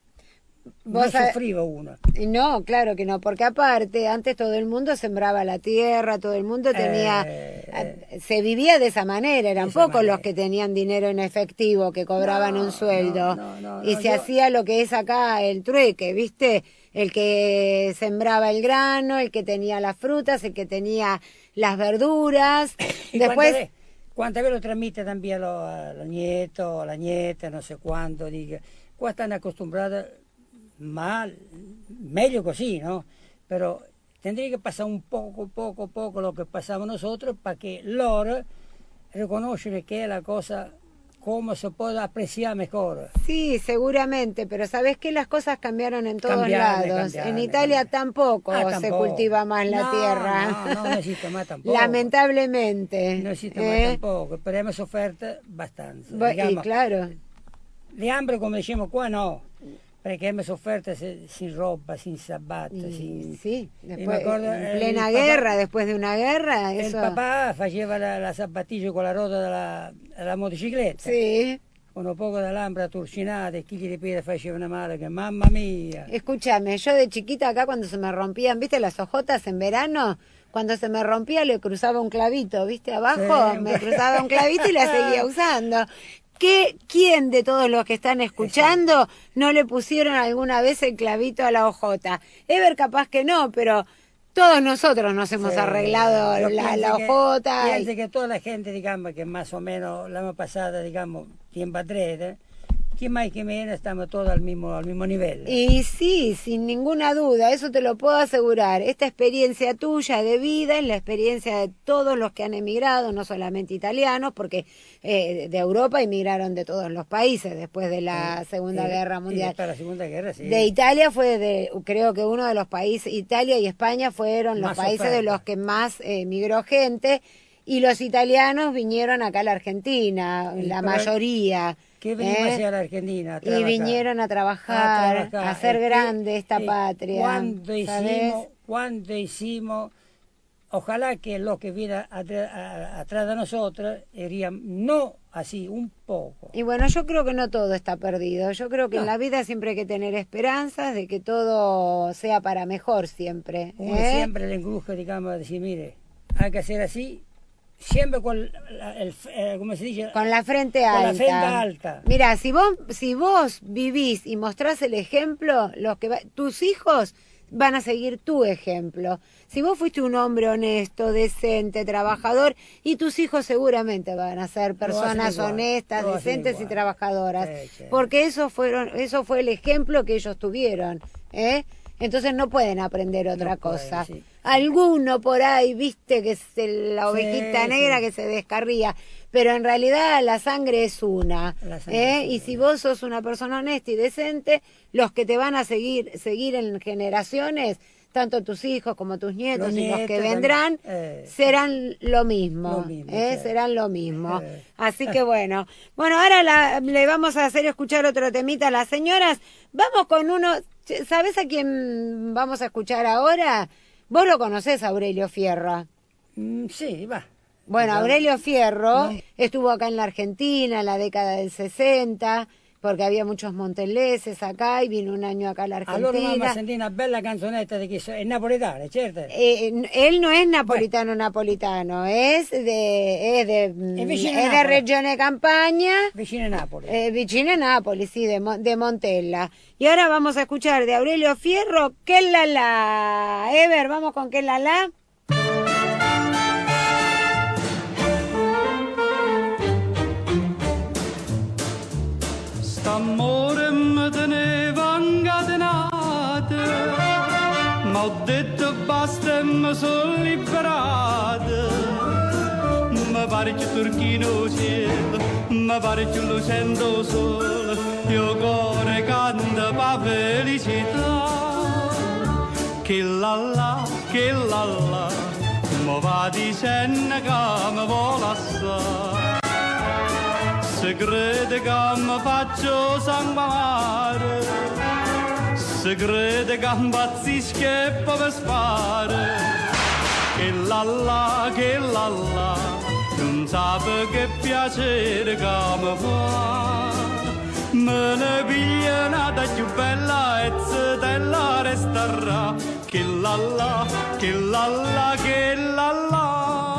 Sa- soffriva uno. No, claro que no, porque aparte, antes todo el mundo sembraba la tierra, todo el mundo tenía, Eh, a- se vivía de esa manera, eran esa pocos los que tenían dinero en efectivo, que cobraban No, un sueldo, no, no, no, y no, se yo- hacía lo que es acá el trueque, ¿viste? El que sembraba el grano, el que tenía las frutas, el que tenía las verduras, después... quante, quante ve lo tramite también lo, al nieto, alla nieta, non so quanto, dica. qua stanno accostumbrati, ma meglio così, no? Però tendría che passare un poco, poco, poco lo che passava nosotros para que loro riconoscano che è la cosa come se può apreciare mejor. Sí, seguramente, pero ¿sabes qué? Las cosas cambiaron en todos Cambiaron, lados. cambiaron, en Italia tampoco Ah, se tampoco. cultiva más la No, tierra. no, no, no existe más tampoco. Lamentablemente. Non esiste ¿eh? mai tampoco, però abbiamo sofferto abbastanza. Bu- y Diciamo, claro, Di hambre, come diciamo qua, no, perché abbiamo sofferto se- sin roba, sin sabato, y sin... sí, Y después, acuerdo, en el plena papá- guerra, después de una guerra, eso... papà faceva la, la sabatiglia con la ruota della, della motocicletta, Sí, con un poco d'alambra turcinata e chi gli ripete faceva una male che mamma mia. escúchame, yo de chiquita acá cuando se me rompían, ¿viste las hojotas en verano? Cuando se me rompía le cruzaba un clavito, ¿viste? Abajo Sí. me cruzaba un clavito y la seguía usando. ¿Qué, ¿Quién de todos los que están escuchando no le pusieron alguna vez el clavito a la hojota? Ever capaz que no, pero Todos nosotros nos hemos Sí. arreglado la, la que- ojota. y- Pienso que toda la gente, digamos, que más o menos la más pasada, digamos, tiempo atrás, ¿eh? Más que menos estamos todos al mismo, al mismo nivel. Y sí, sin ninguna duda, eso te lo puedo asegurar. Esta experiencia tuya de vida es la experiencia de todos los que han emigrado, no solamente italianos, porque eh, de Europa emigraron de todos los países después de la Segunda Y- Guerra y Mundial. la Segunda Guerra, sí. De Italia fue de, creo que uno de los países, Italia y España fueron los Más países de los que más eh, emigró gente y los italianos vinieron acá a la Argentina, Y la mayoría. ¿Qué venimos ¿eh? a hacer a la Argentina? A Y vinieron a trabajar, a, trabajar. hacer que, grande esta eh, patria. ¿Cuánto ¿sabes? hicimos? ¿Cuánto hicimos? Ojalá que los que vienen atrás de nosotros irían, no así, un poco. Y bueno, yo creo que no todo está perdido. Yo creo que en la vida siempre hay que tener esperanzas de que todo sea para mejor siempre. Uno ¿eh? siempre le engruje, digamos, a decir, mire, hay que hacer así, siempre con la- el, eh, ¿cómo se dice? Con la frente Con alta. la frente alta. Mira, si vos, si vos vivís y mostrás el ejemplo, los que va- tus hijos van a seguir tu ejemplo. Si vos fuiste un hombre honesto, decente, trabajador, y tus hijos seguramente van a ser personas honestas, decentes y trabajadoras, Sí, sí. porque eso fueron, eso fue el ejemplo que ellos tuvieron, ¿eh? Entonces no pueden aprender otra cosa. sí. Alguno por ahí, viste, que es el- la ovejita Sí, negra sí. que se descarría, pero en realidad la sangre es una. Sangre ¿eh? es Y una. si vos sos una persona honesta y decente, los que te van a seguir, seguir en generaciones, tanto tus hijos como tus nietos Los y los que vendrán, eh. serán lo mismo. Lo mismo, ¿eh? Serán lo mismo. Eh. Así que bueno. Bueno, ahora la- le vamos a hacer escuchar otro temita a las señoras. Vamos con uno. ¿Sabes a quién vamos a escuchar ahora? Vos lo conocés, Aurelio Fierro. Mm, sí, va. Bueno. Aurelio Fierro No. estuvo acá en la Argentina en la década del 60, porque había muchos monteleses acá y vino un año acá a la Allora mamma Argentina. sentì una bella canzonetta di chi so- è napoletana, certo? Eh, n- él no es napolitano napolitano, es de es de, mm, es de Napoli. Regione Campagna, Vicino a Napoli. eh, vicino a Nápoles, sí, de, de Montella. Y ahora vamos a escuchar de Aurelio Fierro, que la la. Ever, vamos con que la la. St'amore mi teneva incatenato, ma ho detto basta e mi sono liberato. Mi pare che turchino cielo, mi pare che lucendo sole, io cuore canta pa felicità. Che la la, che la la, mi va dicendo che mi vuole assai. Se crede che mi faccio sangue amare, se crede che impazzisco e poi mi spara. Che la la, che la la, non sape che piacere che mi fa. Me ne piglia nata più bella e della resterà. Che la la, che la la, che la la.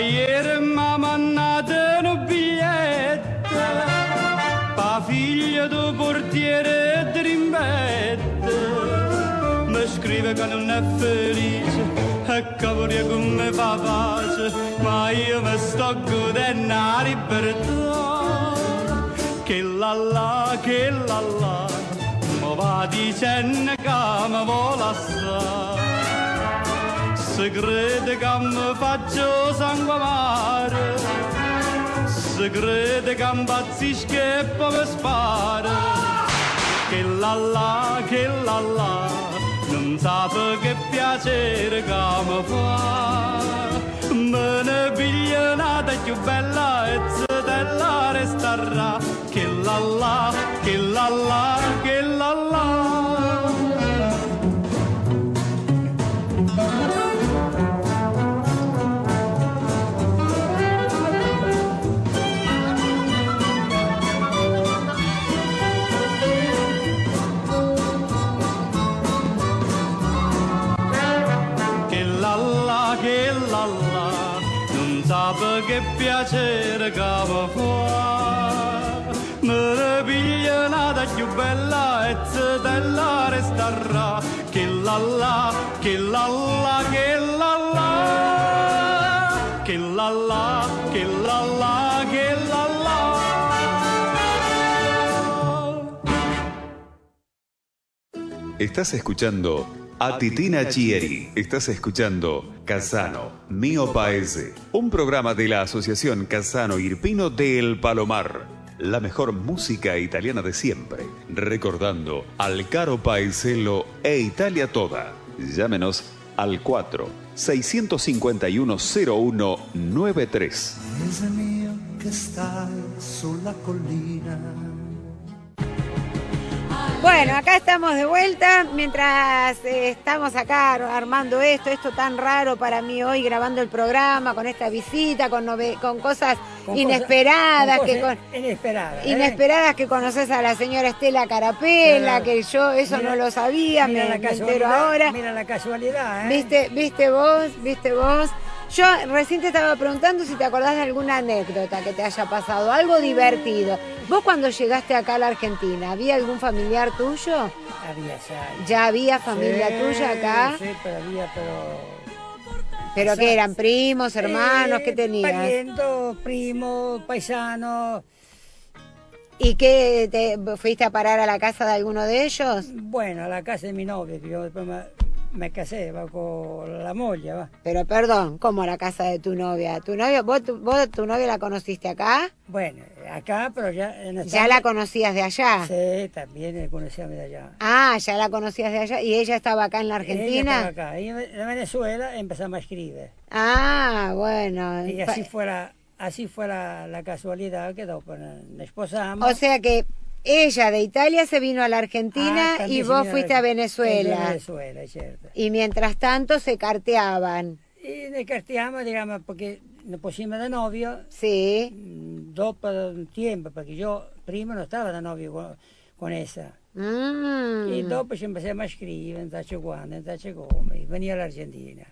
Ieri m'ha mandato un biglietto Pa figlia del portiere di Mi scrive che non è felice E che vorrei mi fa pace Ma io mi sto godendo la libertà. Che la che la Mi va dicendo che mi vuole assai se crede che mi faccio sangue amare, se crede che impazzisco e poi mi spara, che la che la non sape che piacere che mi fa. Me ne piglia nata più bella e della resterà, che la la, che la la, che la. Sape che piacere che mi fa. Me ne piglia strada più bella e. Estás escuchando a Titina Chieri. Estás escuchando Casano, Mío Paese, un programa de la Asociación Casano Irpino del Palomar. La mejor música italiana de siempre, recordando al caro paeselo e Italia toda. Llámenos al 4 651 0193. Paese mio che stai sulla collina. Bueno, acá estamos de vuelta mientras eh, estamos acá armando esto, esto tan raro para mí hoy, grabando el programa, con esta visita, con, cosas Con inesperadas, cosas- que con con- cosas inesperadas. ¿eh? inesperadas que conoces a la señora Estela Carapela, que yo eso Mira- no lo sabía, mira me, la me entero ahora. Mira la casualidad, ¿eh? ¿Viste, ¿Viste vos? ¿Viste vos? Yo recién te estaba preguntando si te acordás de alguna anécdota que te haya pasado, algo divertido. ¿Vos cuando llegaste acá a la Argentina, había algún familiar tuyo? Había ya. ¿Ya había familia Sí, tuya acá? Sí, pero había, pero... ¿Pero qué eran? ¿Primos, hermanos? Eh, ¿Qué tenías? Parientos, primos, paisanos. ¿Y qué? Te, ¿Fuiste a parar a la casa de alguno de ellos? Bueno, a la casa de mi novio, que yo después me, me casé, va con la molla, va. Pero perdón, ¿cómo la casa de tu novia? ¿Tu novia, vos, tu, vos tu novia la conociste acá? Bueno, acá, pero ya... En ¿Ya la conocías de allá? Sí, también eh, conocíamos de allá. Ah, ya la conocías de allá. ¿Y ella estaba acá en la Ella Argentina? estaba acá. Y en en Venezuela empezamos a escribir. Ah, bueno. Y así fue la, así fue la, la casualidad que nos esposamos. O sea que ella de Italia se vino a la Argentina Ah, y vos fuiste a la- Venezuela. a Venezuela, cierto. Y mientras tanto se carteaban. Y nos carteamos, digamos, porque nos pusimos de novio. Sí. Dopo un tiempo, porque yo prima no estaba de novio con, con esa. Mm. Y dopo ci empezamos a scrivere, non tace quando, non tace come, venia all'Argentina.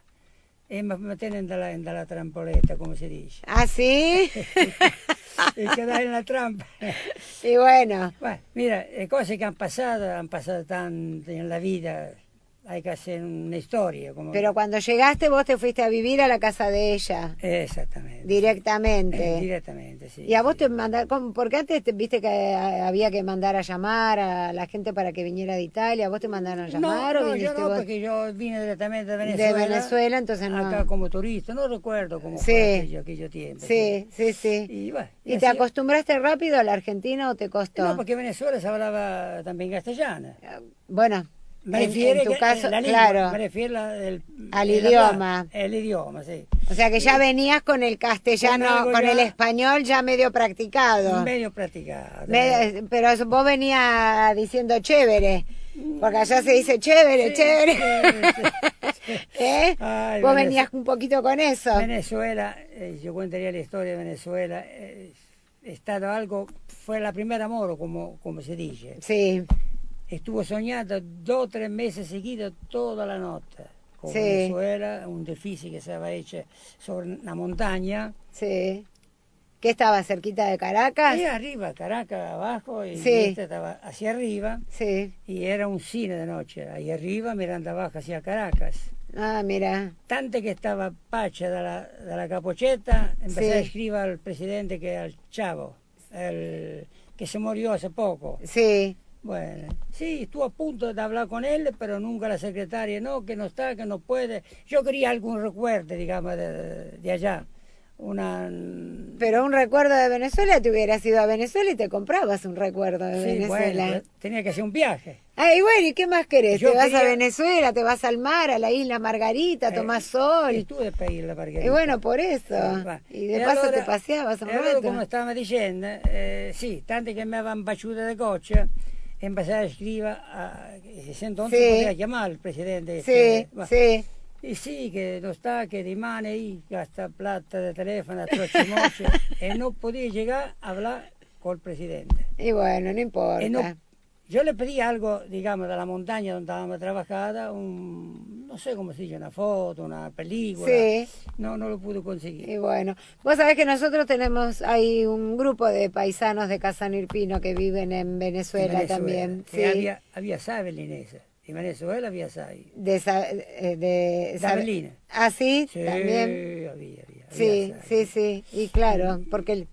E mi mettevano dalla, dalla trampoletta, come si dice. ¿Ah, sí? y quedare nella trampa. y bueno. Bueno, mira, le cose che hanno passato, hanno passato tante nella vita, hay que hacer una historia. Como... Pero cuando llegaste vos te fuiste a vivir a la casa de ella. Exactamente. Directamente. Eh, directamente, sí. Y a vos te mandaron, porque antes te, viste que eh, había que mandar a llamar a la gente para que viniera de Italia, ¿vos te mandaron a llamar no, o no, yo no, vos? porque yo vine directamente de De Venezuela. Venezuela, entonces no. Acá como turista, no recuerdo cómo Sí. fue aquello, aquello tiempo. Sí, sí, sí. Y, bueno, ¿Y y te acostumbraste rápido a la Argentina o te costó? No, porque en Venezuela se hablaba también castellano. Bueno, Me en, tu que- caso, la lengua, claro. me refiero Al idioma. hablar, el idioma, sí. O sea que ya venías con el castellano, Con el español ya medio practicado. Medio practicado. Me- pero vos venías diciendo chévere, porque allá se dice chévere, Sí, chévere. sí, ¿Eh? Ay, vos venías un poquito con eso. Venezuela, eh, yo contaría la historia de Venezuela, eh, è stato algo, fue la primera amor, como, como se dice. Sí. Estuvo soñando dos o tres meses seguidos toda la noche con Sí. Venezuela, un edificio que se había hecho sobre una montaña. Sí. ¿Qué estaba cerquita de Caracas? Ahí arriba, Caracas abajo, y Sí. este estaba hacia arriba. Sí. Y era un cine de noche, ahí arriba mirando abajo hacia Caracas. Ah, mira. Tanto que estaba Pacha de la, de la capocheta, empecé Sí. a escribir al presidente que al Chavo, el que se murió hace poco. Sí. Bueno, sí, estuvo a punto de hablar con él, pero nunca la secretaria, no, que no está, que no puede. Yo quería algún recuerdo, digamos, de, de allá. Una... Pero un recuerdo de Venezuela, te hubieras ido a Venezuela y te comprabas un recuerdo de Sí, Venezuela. bueno, tenía que hacer un viaje. Ay, bueno, ¿y qué más querés? Yo te vas a Venezuela, te vas al mar, a la isla Margarita, Eh, tomás sol. Y que ir la Margarita. Y bueno, por eso. va. Y de paso te paseabas un rato. come stava dicendo, eh, sì, tanto che mi avevano baciuto de coche, empecé a escribir, a, e entonces Sì. poteva chiamare il presidente. Sí, este, sí. Y sí, que no está, que rimane ahí, gasta plata de teléfono, troche moche, y no podía llegar a hablar con el presidente. Y bueno, no importa. Y, no- yo le pedí algo, digamos, de la montaña donde estábamos trabajando, un, no sé cómo se dice, una foto, una película. Sí. No, no lo pude conseguir. Y bueno, vos sabés que nosotros tenemos, hay un grupo de paisanos de Casanirpino que viven en Venezuela, En Venezuela, también. que Sí. Había, había Sabel en Venezuela había Sabel. De, Sa- eh, de Sabelina. Ah, sí, Sí, también. había, había. había Sí, sí, sí. Y claro, porque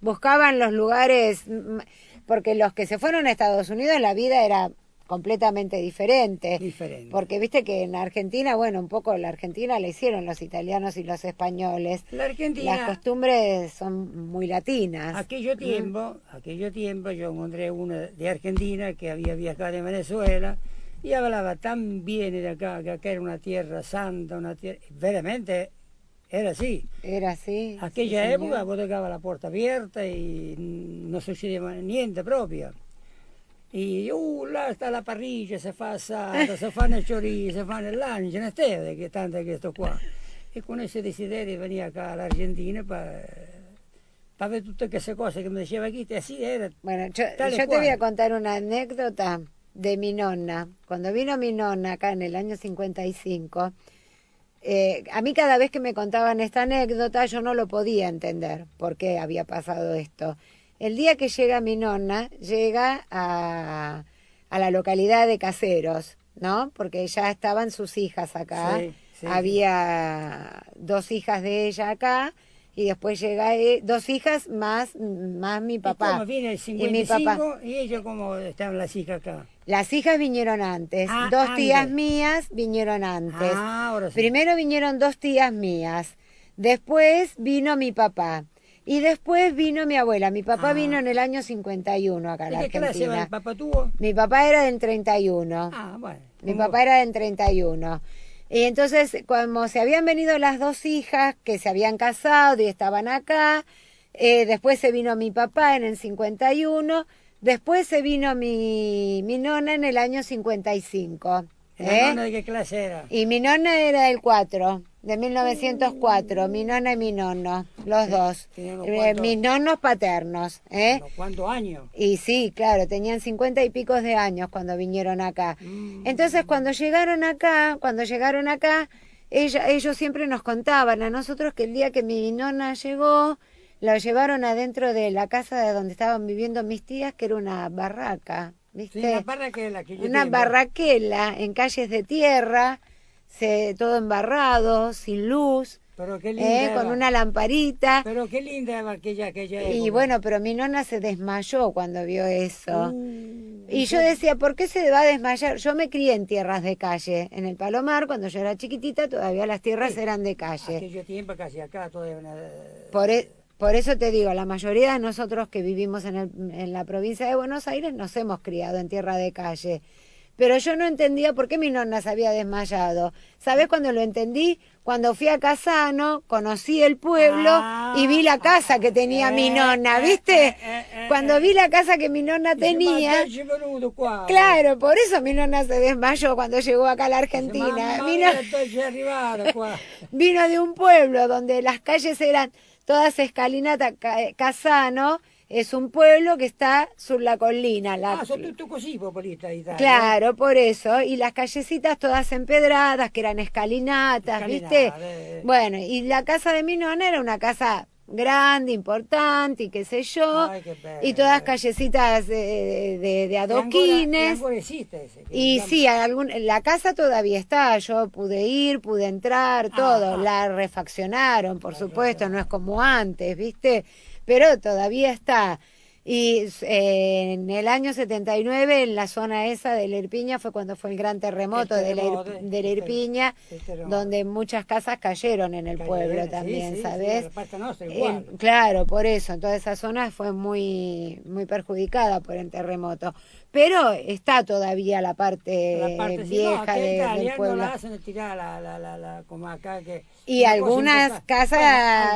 buscaban los lugares, porque los que se fueron a Estados Unidos la vida era completamente diferente. Diferente. Porque viste que en Argentina, bueno, un poco la Argentina la hicieron los italianos y los españoles. La Argentina, Las costumbres son muy latinas. aquello tiempo, aquello tiempo yo encontré uno de Argentina que había viajado de Venezuela y hablaba tan bien de acá, que acá era una tierra santa, una tierra... Veramente era así. Era así. Aquella sí, época vos dejabas la puerta abierta y no sucedía niente proprio. E uh, là sta la parriglia, si fa assata, si fanno il chorizo, si fanno il lancio, non steve che tanto che sto qua. E con ese desiderio venía acá a la Argentina para ver tutte queste cose che mi diceva aquí, así era. Bueno, yo, yo te voy a contar una anécdota de mi nonna. Cuando vino mi nonna acá en el año 55, eh, a mí cada vez que me contaban esta anécdota yo no lo podía entender por qué había pasado esto. El día que llega mi nonna, llega a, a la localidad de Caseros, ¿no? Porque ya estaban sus hijas acá. Sí, sí, Había dos hijas de ella acá y después llega eh, dos hijas más, más mi ¿Y papá. cómo viene el Y mi papá. 55 y, ella como estaban las hijas acá? Las hijas vinieron antes. Ah, dos tías antes. mías vinieron antes. Ah, ahora sí. Primero vinieron dos tías mías. Después vino mi papá. Y después vino mi abuela. Mi papá Ah. vino en el año 51 acá a la ¿Y qué clase el papá tuvo? Mi papá era del 31. Ah, bueno. Mi como- papá era del 31. Y entonces, cuando se habían venido las dos hijas que se habían casado y estaban acá, eh, después se vino mi papá en el 51, después se vino mi, mi nona en el año 55. ¿La ¿eh? nonna de qué clase era? Y mi nona era del 4, de 1904, mi nona y mi nono, los dos. Eh, mis nonos paternos. ¿eh? ¿Unos ¿Cuántos años? Y sí, claro, tenían cincuenta y picos de años cuando vinieron acá. Entonces, cuando llegaron acá, cuando llegaron acá, ella, ellos siempre nos contaban a nosotros que el día que mi nona llegó, la llevaron adentro de la casa de donde estaban viviendo mis tías, que era una barraca, ¿viste? Sí, una barraquela que yo una tengo. barraquela en calles de tierra, se, todo embarrado, sin luz, Pero qué linda ¿eh? era. con una lamparita. Pero qué linda era aquella, aquella Y bueno, pero mi nona se desmayó cuando vio eso. Uh, y yo decía, ¿por qué se va a desmayar? Yo me crié en tierras de calle. En el Palomar, cuando yo era chiquitita, todavía las tierras Sí. eran de calle. Aquello tiempo casi acá todavía una... Por, e- por eso te digo, la mayoría de nosotros que vivimos en, el- en la provincia de Buenos Aires nos hemos criado en tierra de calle. Pero yo no entendía por qué mi nonna se había desmayado. ¿Sabes cuando lo entendí? Cuando fui a Casano, conocí el pueblo Ah, y vi la casa que tenía mi eh, nonna, eh, ¿viste? eh, Cuando vi la casa que mi nonna tenía... Claro, por eso mi nonna se desmayó cuando llegó acá a la Argentina. Vino de un pueblo donde las calles eran todas escalinata. Ca- Casano es un pueblo que está sur la colina. La, Ah, così i populisti d'Italia. claro, por eso. Y las callecitas todas empedradas, que eran escalinatas, ¿viste? Eh. Bueno, y la casa de mi nonna era una casa grande, importante, y qué sé yo. Ay, qué bello. y todas callecitas de, de, de ancora- adoquines. ese, Y sí, algún, la casa todavía está, yo pude ir, pude entrar, todo, ah. la refaccionaron, por supuesto, no es como antes, ¿viste? Pero todavía está. Y eh, en el año 79, en la zona esa de la Irpiña, fue cuando fue el gran terremoto, El de, la, terremoto, Ir- de la el- Irpiña, el terremoto. donde muchas casas cayeron en el Cayeron, pueblo también, sí, ¿sabes? claro, por eso, en toda esa zona fue muy, muy perjudicada por el terremoto. Pero está todavía la parte, La parte vieja no, che de- del pueblo. la hacen tirar la, la, la, la, come acá que... Y algunas casas Bueno,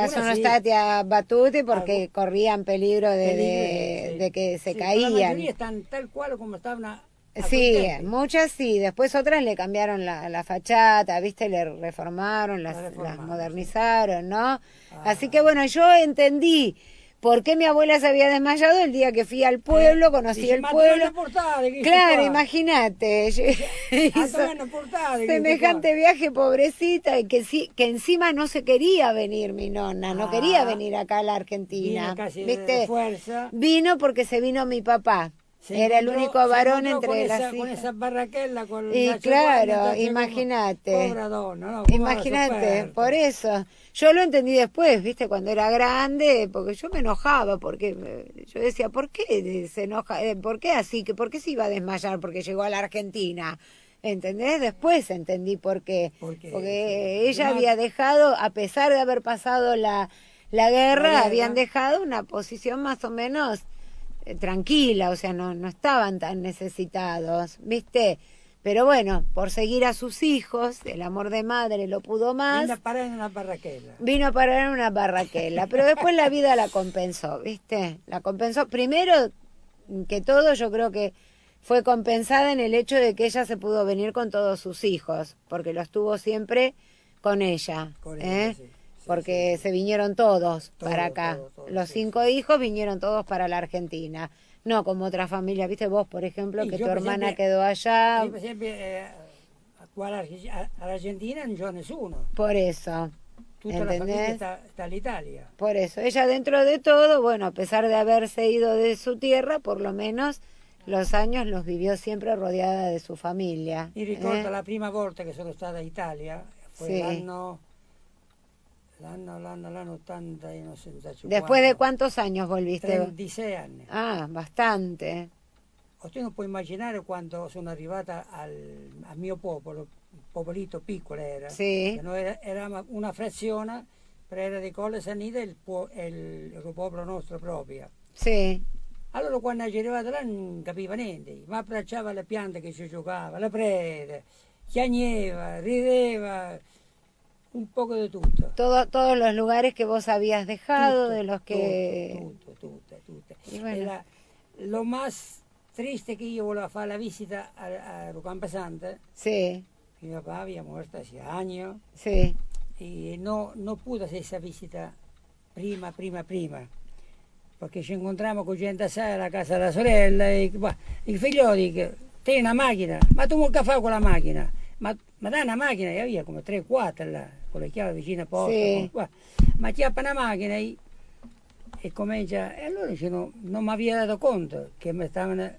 algunas son sí. state abattute porque corrían peligro de, de, Peligro, sí. de que se Sí, La caían. mayoría están tal cual como estaban Sí, muchas sí. Después otras le cambiaron la, la fachada, ¿viste? Le reformaron, las, La las reformaron, modernizaron, ¿no? Así que bueno, yo entendí ¿Por qué mi abuela se había desmayado el día que fui al pueblo, conocí Dice, el "Ma, pueblo? te voy a portar, ¿qué hizo Claro, qua?" imagínate. Ah, hizo te van a portar, ¿qué hizo Semejante viaje, pobrecita, y que, sí, que encima no se quería venir mi nona, no Ah. quería venir acá a la Argentina. Vino casi de ¿Viste? fuerza. Vino porque se vino mi papá. Se Era el único varón entre con las esa, con hijas. barraquela con Y claro, imagínate. Pobre donna, ¿no? ¿Cómo Imagínate, por eso. Yo lo entendí después, viste, cuando era grande, porque yo me enojaba, porque eh, yo decía, ¿por qué se enoja? Eh, ¿Por qué así? ¿Por qué se iba a desmayar porque llegó a la Argentina? ¿Entendés? Después entendí por qué. Porque, Porque sí, ella había dejado, a pesar de haber pasado la, la guerra, guerra. habían dejado una posición más o menos tranquila, o sea, no, no estaban tan necesitados, ¿viste? Pero bueno, por seguir a sus hijos, el amor de madre lo pudo más, Vino a parar en una barraquela. vino a parar en una barraquela, pero después la vida la compensó, ¿viste? La compensó. Primero que todo, yo creo que fue compensada en el hecho de que ella se pudo venir con todos sus hijos, porque los tuvo siempre con ella, Con ¿eh? ella. Sí, porque se vinieron todos Todos, para acá. todos, todos, los sí, cinco hijos vinieron todos para la Argentina. No como otra familia, viste vos, por ejemplo, Sí, que yo tu hermana quedó allá. Io, per esempio, eh, a- all'Argentina non c'è nessuno. Por eso. La ¿Entendés? sta, sta all'Italia. Por eso, ella dentro de todo, bueno, a pesar de haberse ido de su tierra, por lo menos los años los vivió siempre rodeada de su familia. Mi ricordo ¿eh? la prima volta che sono stata in Italia, fu Sì. l'anno, l'anno, 80 e non so so Después de cuántos años volviste? 36 anni. Ah, bastante. O tu non puoi immaginare quando sono arrivata al, al mio popolo, un popolito piccolo era, Sì. noi era- eravamo una frazione, però era di Colle Sanita il, il, il popolo nostro proprio. Sí, Allora quando ci arrivata là non capiva niente, ma abbracciava le piante che ci giocava, le prede, chiagneva, rideva, un poco di tutto. todo, todos los lugares que vos habías dejado, de los que... Y bueno. E la- lo más triste che io volevo fare la visita a, a Rocampa Santa, Sí, mi papà había muerto hace años, sí, e no, no pude hacer esa visita prima, prima, prima. Perché ci incontriamo con gente assai alla casa della sorella e bah, il figlio dice, te una macchina, ma tu che fai con la macchina? Ma, ma dai una macchina, e via come 3-4 là, con le chiavi vicine a posto. Sì. bah, ma chiappa una macchina e, e comincia, e allora dice, no, non mi aveva dato conto che mi stavano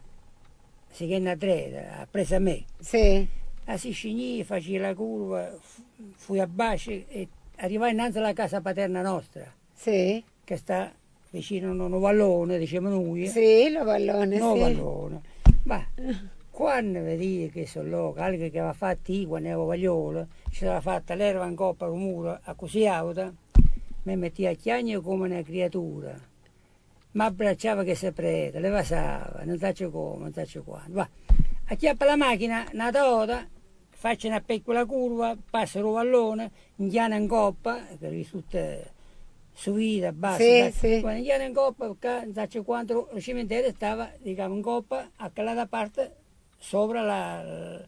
seguendo a tre, ha preso a me. sí, A Sicigny facevo la curva, fu- fui a basso e arrivai innanzi alla casa paterna nostra, sí, che sta vicino a un vallone, diciamo noi. sí, los balones, No sí. vallone. Ma quando vedi che sono loco, algo che aveva fatto io quando ero vagliolo, ci aveva fatta l'erba in coppa al muro, a così alta, mi metteva a chiagno come una creatura. Mi abbracciava che si prete, le vasava, non faccio come, non faccio quando. Va, acchiappa la macchina, una tota, faccio una piccola curva, passa il vallone, indiana in coppa, che eri tutte subita, bassa. Sì, sì. Quando indiana in coppa, non faccio quanto, il cimitero stava, diciamo, in coppa, a quella parte, sopra la,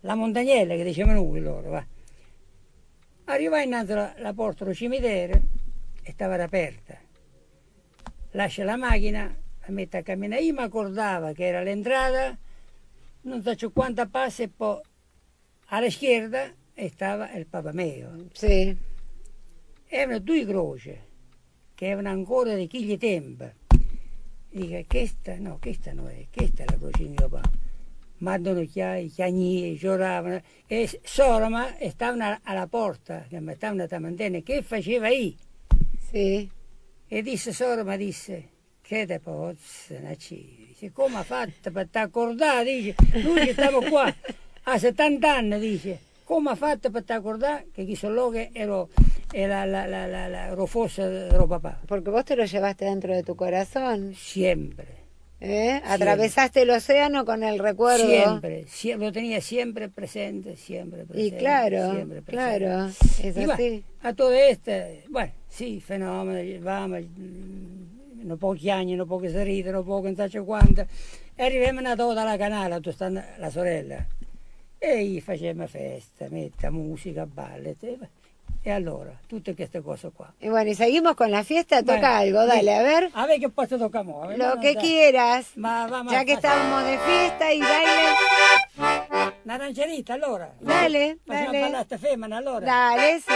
la montagnella, che dicevano noi loro, va. Arrivai innanzi alla, alla porta del cimitero e stava aperta. Lascia la macchina, la mette a camminare. Io mi accordavo che era l'entrata, non so quanta passa e poi alla schierda stava il Papa mio. Sí, Erano due croci che erano ancora di quegli tempi. Dico, questa, no, questa non è, questa è la croce di mio papà. Mandano chiai, chiagni, giocavano. E Soroma stavano alla porta, che mi stavano a tamantene, che faceva io? sí, E disse Soroma, disse, che te pozza, dice, come ha fatto per t'accordare? Dice, noi stiamo qua a 70 anni, dice, come ha fatto per t'accordare che chi sono che ero, era la, la, la, la, ero fosse del papà? porque vos te lo llevaste dentro de tu corazón, Sempre, ¿eh? Atravesaste el océano con el recuerdo. siempre, sie- lo tenía siempre presente, siempre presente. Y claro, siempre presente. claro, es Y va, así. a todo esto, bueno, sì, fenomeno, vamo, mm, non pochi anni, non poche salite, non non so quanto. E arriviamo a toda la canale, dove sta la sorella. E gli facevamo festa, metta musica, balle. te- E allora, tutte queste cose qua. Y bueno, y seguimos con la fiesta, toca Bueno, algo, dale, a ver. A ver che posto toccamo. a ver, Lo que quieras. Ma va, ma Ya que estamos de fiesta y baile, Una rancherita allora. Dale, Facciamo dale. ballare sta femmina allora. dale, sí.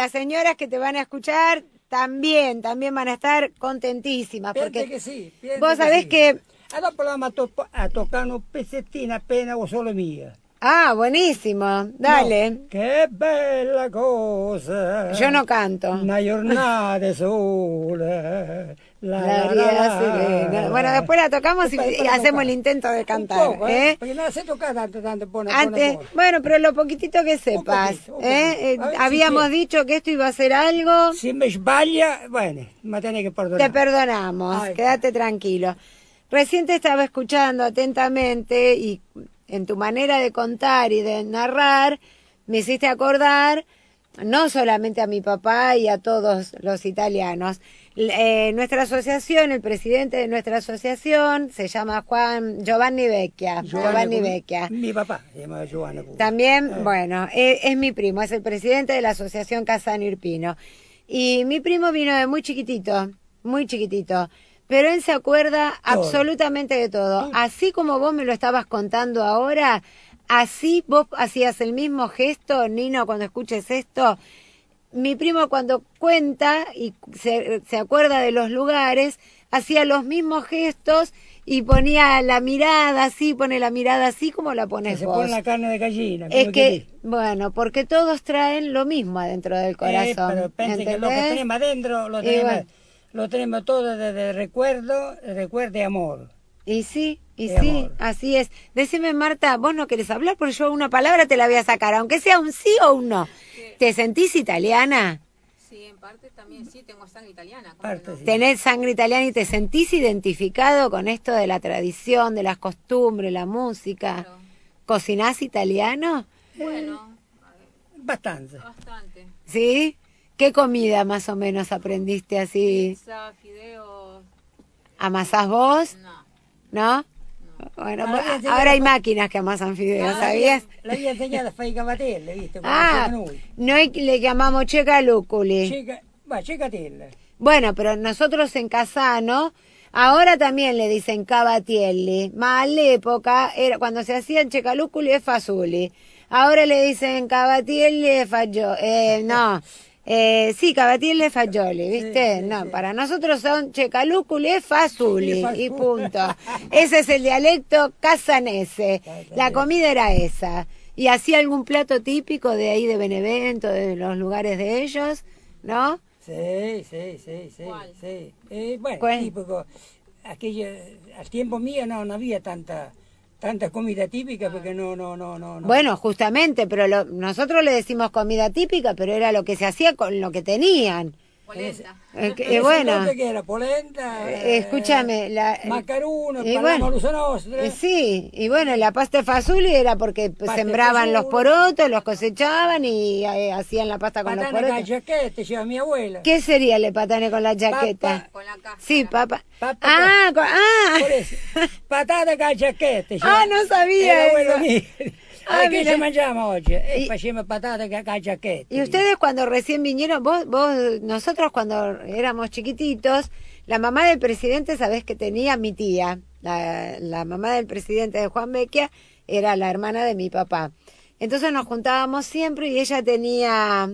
Las señoras que te van a escuchar también, también van a estar contentísimas. Porque sì. pensa vos sabés que... E dopo la a, to- a toccare un pezzettino appena o solo mia. Ah, buenísimo, dale. No, che bella cosa. Yo no canto. Una giornata sola. La, La serena. Bueno, después la tocamos y, la hacemos el intento de cantar. poco, ¿eh? Porque no la sé tocar tanto, tanto Antes, voz. bueno, pero lo poquitito que sepas, poquito, ¿eh? Eh, ver habíamos dicho que esto iba a ser algo, Si me sbaglia, bueno, me tiene que perdonar. te perdonamos, Ay, quédate tranquilo. Recién te estaba escuchando atentamente y en tu manera de contar y de narrar me hiciste acordar no solamente a mi papá y a todos los italianos. Eh, nuestra asociación, el presidente de nuestra asociación se llama Juan Giovanni Vecchia. Giovanni Vecchia. Mi papà si chiama Giovanni. También, Eh. bueno, e- es, mi primo, es el presidente de la Asociación Casano Irpino. Y mi primo vino de muy chiquitito, muy chiquitito. Pero él se acuerda Todo. absolutamente de todo. Así como vos me lo estabas contando ahora, así vos hacías el mismo gesto, Nino, cuando escuches esto. Mi primo cuando cuenta y se, se acuerda de los lugares, hacía los mismos gestos y ponía la mirada así, pone la mirada así como la Que pones se pone la carne de gallina. Es que, bueno, porque todos traen lo mismo adentro del Eh, corazón. pero pense que lo que tenemos adentro lo tenemos, bueno. lo tenemos todo desde recuerdo, recuerdo y amor. Y sí, y De sí, amor. así es. Decime, Marta, vos no querés hablar porque yo una palabra te la voy a sacar, aunque sea un sí o un no. ¿Te sentís italiana? Sí, en parte también sí, tengo sangre italiana. ¿cómo Parte, no? sí. ¿Tenés sangre italiana y te sentís identificado con esto de la tradición, de las costumbres, la música? Claro. ¿Cocinás italiano? Bueno, Bastante. bastante. ¿Sí? ¿Qué comida más o menos aprendiste así? Pizza, fideos, ¿Amasás vos? no. ¿No? Bueno, Ahora pues, hay máquinas que amasan fideos, Ah, ¿sabías? La había enseñado a fare i cavatelle, viste? Ah, noi. noi le llamamos checalúculi. Cica, va, cicatelle. Bueno, pero nosotros en Casano, ahora también le dicen cavatielli, ma all'epoca, era, cuando se hacían checalúculi e fasuli. Ahora le dicen cavatielli e fagioli. Eh, no, eh, sí, cavatielli e fagioli, ¿viste? sí, no, sí. para nosotros son e Sí, fasuli. y punto. Ese es el dialecto casanese. La comida era esa. ¿Y hacía algún plato típico de ahí de Benevento, de los lugares de ellos? ¿No? Sì, sì, sì, sì, ¿Cuál? sì. E, bueno, ¿Cuál? tipico, aquello, al tiempo mío no, no había tanta, tanta comida típica porque no, no, no, no. no. Bueno, justamente, pero lo- nosotros le decimos comida típica, pero era lo que se hacía con lo que tenían. Polenta. Eh, que- eh, bueno, lote que era polenta, eh, escúchame, la, macaruno, y bueno, sí, y bueno, la pasta de fasuli era porque Pasta sembraban los porotos, los cosechaban y eh, hacían la pasta con los Patana porotos. cachaquete, lleva mi abuela. ¿Qué sería el patane con la chaqueta? Con la. Sí. Papa Ah, con- ah. Por eso, patata cachaquete. Ah, no sabía eso. Ah, Ah, che mira. ci mangiamo oggi? E Y- facciamo patata ca- cachaquete. Y ustedes cuando recién vinieron, vos, vos, nosotros cuando éramos chiquititos, la mamá del presidente, sabés que tenía mi tía, la, la mamá del presidente de Juan Bequia, era la hermana de mi papá. Entonces nos juntábamos siempre y ella tenía,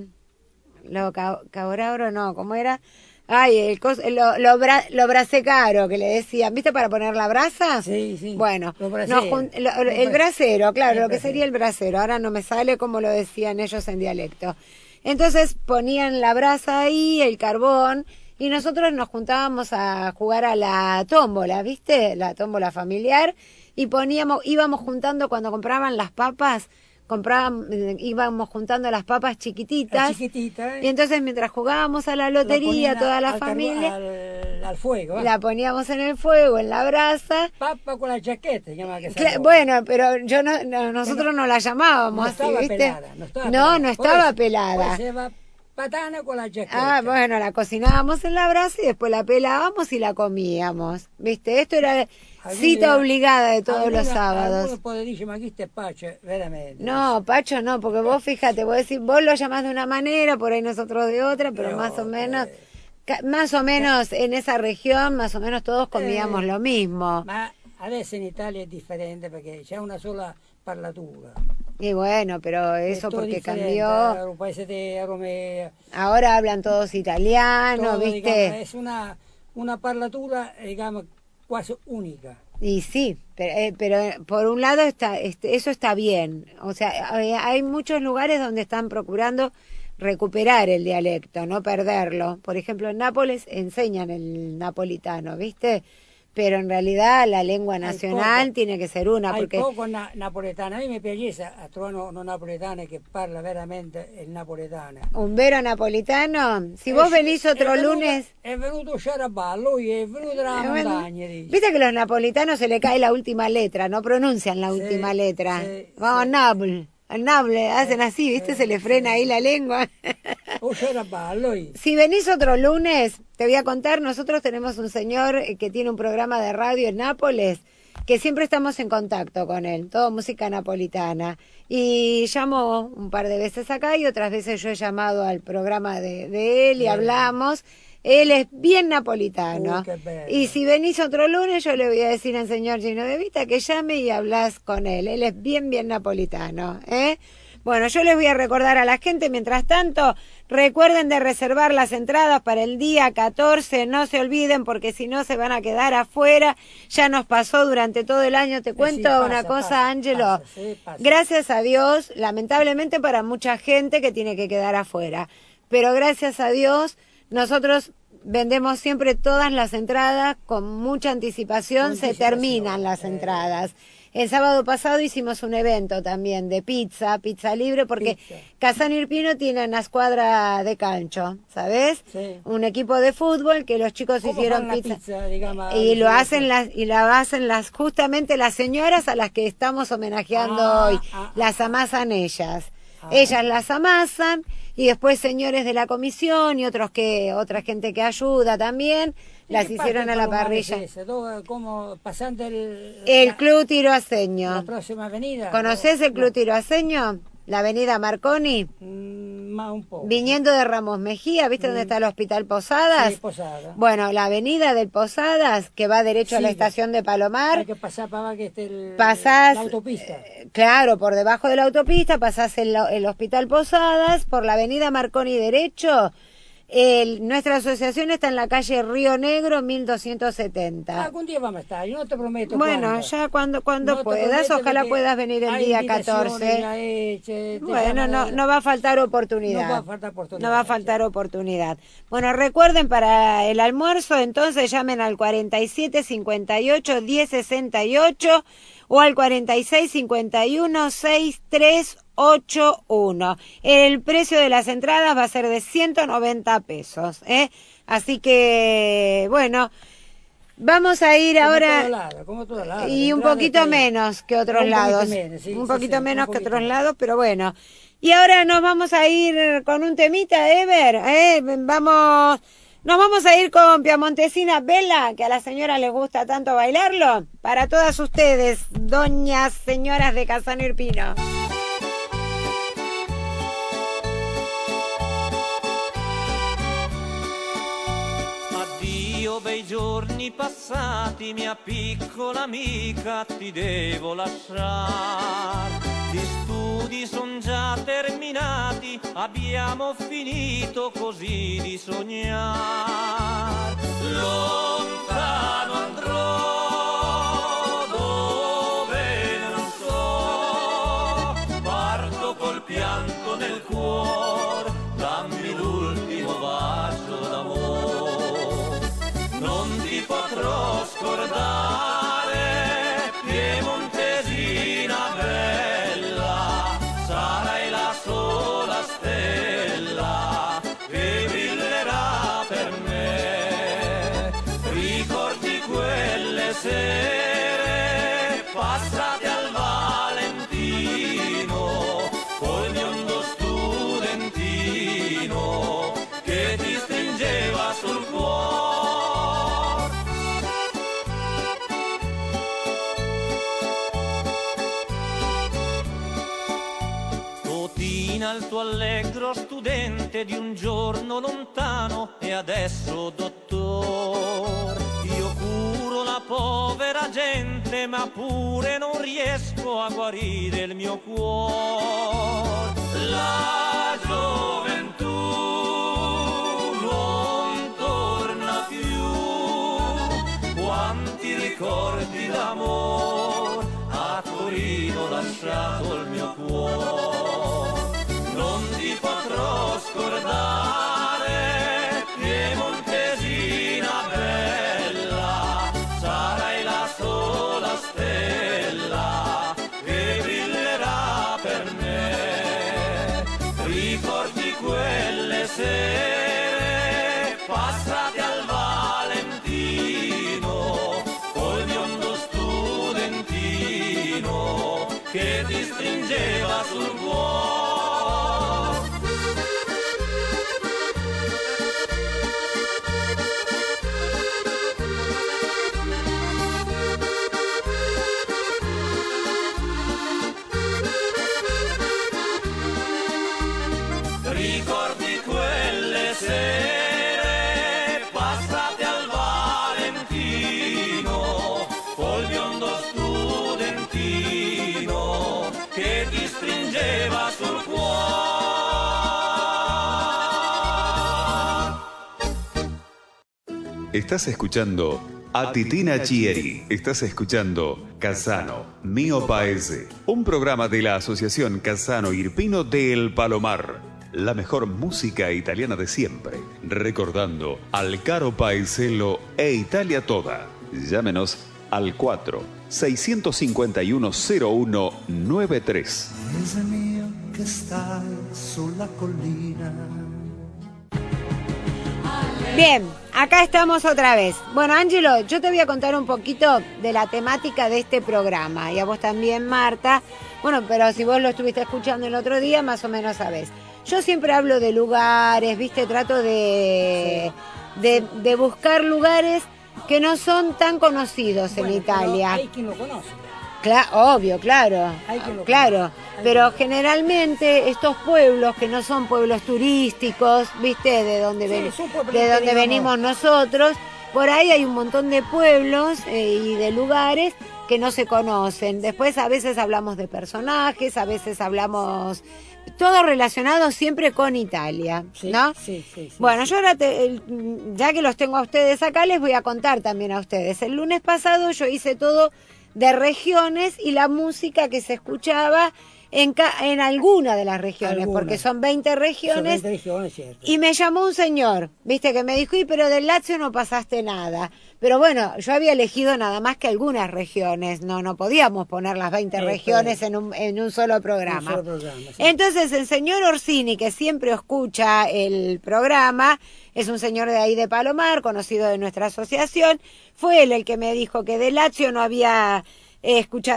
lo ca- cabrauro no, ¿cómo era? Ay, el cos, lo, lo, bra, lo brasecaro que le decían, ¿viste para poner la brasa? Sí, sí. Bueno, brasero. jun- lo- el bra- brasero, claro, el lo que brasero. sería el brasero. Ahora no me sale como lo decían ellos en dialecto. Entonces ponían la brasa ahí, el carbón, y nosotros nos juntábamos a jugar a la tómbola, ¿viste? La tómbola familiar, y poníamos, íbamos juntando cuando compraban las papas, compraban, eh, íbamos juntando las papas chiquititas. chiquitita, ¿eh? Y entonces mientras jugábamos a la Lo lotería, toda la al familia, Al, al fuego. ¿va? la poníamos en el fuego, en la brasa, Papa con la chaqueta, llama que se bueno, pero yo no, no- nosotros no la llamábamos no así, ¿viste? pelada. No, estaba no, pelada. no estaba eso- pelada. patana con la chaqueta. Ah, bueno, la cocinábamos en la brasa y después la pelábamos y la comíamos. ¿Viste? Esto era cita obligada de todos los sábados. Veramente. No, Pacho, no, porque vos fíjate, vos decís, vos lo llamás de una manera, por ahí nosotros de otra, pero más o menos, eh, más o menos en esa región, más o menos todos comíamos Eh, lo mismo. Ma adesso in Italia è differente perché c'è una sola parlatura. Y bueno, pero eso porque cambió. eh, de Ahora hablan todos italiano, todo, ¿viste? digamos, es una, una parlatura, digamos, quasi unica. Y sí, pero, eh, pero eh, por un lado está, este, eso está bien. O sea, hay muchos lugares donde están procurando recuperar el dialecto, no perderlo. Por ejemplo, en Nápoles enseñan el napolitano, ¿viste? Pero en realidad la lengua nacional poco. tiene que ser una, porque poco na- napoletano, a me mi piace a trovare uno napoletano che parla veramente il napoletano. un vero napolitano, si vos Eh, venís otro venuto- lunes... È venuto Sciaraballo, lui è venuto Eh, bueno, montagna, dice. Viste que los napolitanos se le cae la última letra, no pronuncian la Sí, última letra. sí, Vamos, sí. Napoli, hacen así, ¿viste? Se le frena ahí la lengua. O Sciaraballo, lui. Si venís otro lunes, te voy a contar, nosotros tenemos un señor eh, que tiene un programa de radio en Nápoles, que siempre estamos en contacto con él, todo música napolitana. Y llamo un par de veces acá y otras veces yo he llamado al programa de, de él y hablamos. Él es bien napolitano. Uy, y si venís otro lunes, yo le voy a decir al señor Gino de Vita que llame y hablas con él. Él es bien, bien napolitano. ¿eh? Bueno, yo les voy a recordar a la gente, mientras tanto, recuerden de reservar las entradas para el día 14, no se olviden porque si no se van a quedar afuera. Ya nos pasó durante todo el año, te cuento pasa, una cosa, Ángelo. sí. Gracias a Dios, lamentablemente para mucha gente que tiene que quedar afuera, pero gracias a Dios, nosotros vendemos siempre todas las entradas con mucha anticipación, Con se anticipación, terminan las eh. entradas. El sábado pasado hicimos un evento también de pizza, pizza libre, porque Pizza. Casano Irpino tiene una escuadra de cancho, ¿sabes? Sí. Un equipo de fútbol que los chicos ¿Cómo hicieron pizza. pizza, digamos, y lo hacen las y la hacen las justamente las señoras a las que estamos homenajeando Ah, hoy. ah, las amasan ellas. Ah. Ellas las amasan y después señores de la comisión y otros que otra gente que ayuda también ¿Y las hicieron a la parrilla. ¿Cómo pasando el, El la- Club la Tiroaseño. próxima avenida? ¿Conoces el Club Tiroaseño? La avenida Marconi, mm, Más un poco. viniendo de Ramos Mejía, ¿viste dónde está el Hospital Posadas? Mm. Sí, Posada. Bueno, la avenida del Posadas, que va derecho a la estación de Palomar, Hay que pasar para que esté el, pasás la autopista. eh, claro por debajo de la autopista pasás el, el hospital Posadas por la avenida Marconi derecho El- nuestra asociación está en la calle Río Negro 1270. Algún día vamos a estar, yo no te prometo. Bueno, cuándo. ya cuando cuando No puedas, ojalá puedas venir el día invitaciones 14. ya hechas, te Bueno, no, no va a faltar oportunidad. No va a faltar oportunidad, No va a faltar oportunidad. Bueno, recuerden para el almuerzo, entonces llamen al 47 58 10 68 o al 46 51 6381. El precio de las entradas va a ser de 190 pesos, ¿eh? Así que, bueno, vamos a ir Como ahora lado, como todo lado. y un poquito menos que otros Un lados. menos, sí, un poquito sí, menos un que otros lados, pero bueno. Y ahora nos vamos a ir con un temita, Ever. ¿eh? Vamos, nos vamos a ir con Piamontesina Bella, que a la señora les gusta tanto bailarlo. Para todas ustedes, doñas, señoras de Casano Irpino. Bei giorni passati, mia piccola amica, ti devo lasciare. Gli studi son già terminati, abbiamo finito così di sognare. Lontano andrò allegro studente di un giorno lontano e adesso dottor. Io curo la povera gente ma pure non riesco a guarire il mio cuore. La gioventù non torna più. Quanti ricordi d'amore a Torino lasciato il mio cuore. Potrò scordare, piemontesina bella, sarai la sola stella che brillerà per me. Ricordi quelle sere Estás escuchando a Titina Chieri. Estás escuchando Casano, Mío Paese. Un programa de la Asociación Casano Irpino de El Palomar. La mejor música italiana de siempre. Recordando al caro paeselo e Italia toda. Llámenos al 4 651 0193. Paese mio che stai sulla collina. Bien, acá estamos otra vez. Bueno, Ángelo, yo te voy a contar un poquito de la temática de este programa. Y a vos también, Marta. Bueno, pero si vos lo estuviste escuchando el otro día, más o menos sabés. Yo siempre hablo de lugares, ¿viste? Trato de, de, de buscar lugares que no son tan conocidos en Bueno, Italia. Hay quien lo conoce. Cla- obvio, claro. Claro, pero generalmente estos pueblos que no son pueblos turísticos, ¿viste? De donde, Sí, ven- de donde venimos nosotros, por ahí hay un montón de pueblos eh, y de lugares que no se conocen. Después a veces hablamos de personajes, a veces hablamos todo relacionado siempre con Italia, Sí, ¿no? sí, sí, sí, bueno, sí. yo ahora, te- ya que los tengo a ustedes acá, les voy a contar también a ustedes. El lunes pasado yo hice todo de regiones y la música que se escuchaba en, ca- en alguna de las regiones, Alguna. porque son 20 Son regiones. 20 regiones, cierto. Y me llamó un señor, viste, que me dijo, y pero del Lazio no pasaste nada. Pero bueno, yo había elegido nada más que algunas regiones, no, no podíamos poner las 20 Eh, regiones en un, en un solo programa. Un solo programa, sí. Entonces el señor Orsini, que siempre escucha el programa, es un señor de ahí de Palomar, conocido de nuestra asociación, fue él el que me dijo que de Lazio no había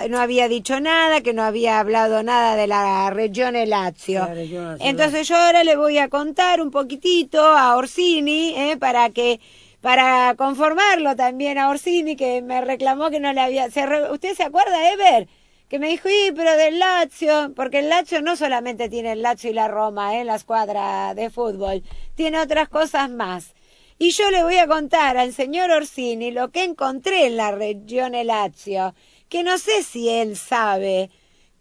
no había dicho nada, que no había hablado nada de la región Lazio. La región Lazio. Entonces yo ahora le voy a contar un poquitito a Orsini, eh, para que para conformarlo también a Orsini, que me reclamó que no le había... se re- ¿Usted se acuerda, Ever? Que me dijo, y pero del Lazio, porque el Lazio no solamente tiene el Lazio y la Roma, eh, la escuadra de fútbol, tiene otras cosas más. Y yo le voy a contar al señor Orsini lo que encontré en la región Lazio, que no sé si él sabe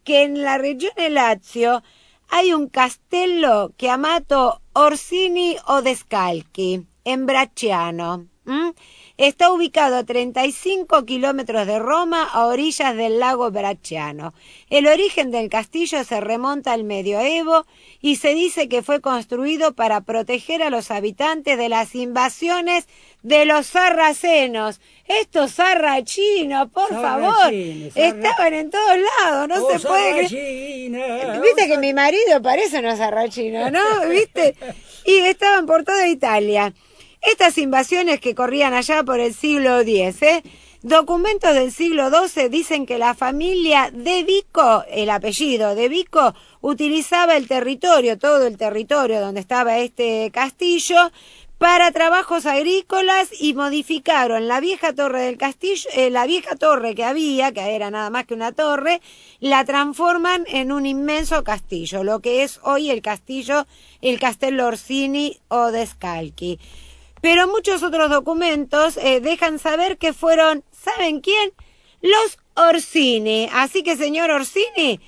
que en la región Lazio hay un castello chiamato Orsini Odescalchi, en Bracciano. Está ubicado a 35 kilómetros de Roma, a orillas del lago Bracciano. El origen del castillo se remonta al medioevo y se dice que fue construido para proteger a los habitantes de las invasiones de los sarracenos. Estos sarrachinos, por favor, sarra- estaban en todos lados, no Oh, se puede creer. Viste que mi marido parece una sarrachina, ¿no? ¿Viste? Y estaban por toda Italia. Estas invasiones que corrían allá por el siglo X, ¿eh? Documentos del siglo XII dicen que la familia de Vico, el apellido de Vico, utilizaba el territorio, todo el territorio donde estaba este castillo, para trabajos agrícolas y modificaron la vieja torre del castillo, eh, la vieja torre que había, que era nada más que una torre, la transforman en un inmenso castillo, lo que es hoy el castillo, el Castello Orsini o Descalchi. Pero muchos otros documentos eh, dejan saber que fueron, ¿saben quién? Los Orsini. Así que, señor Orsini,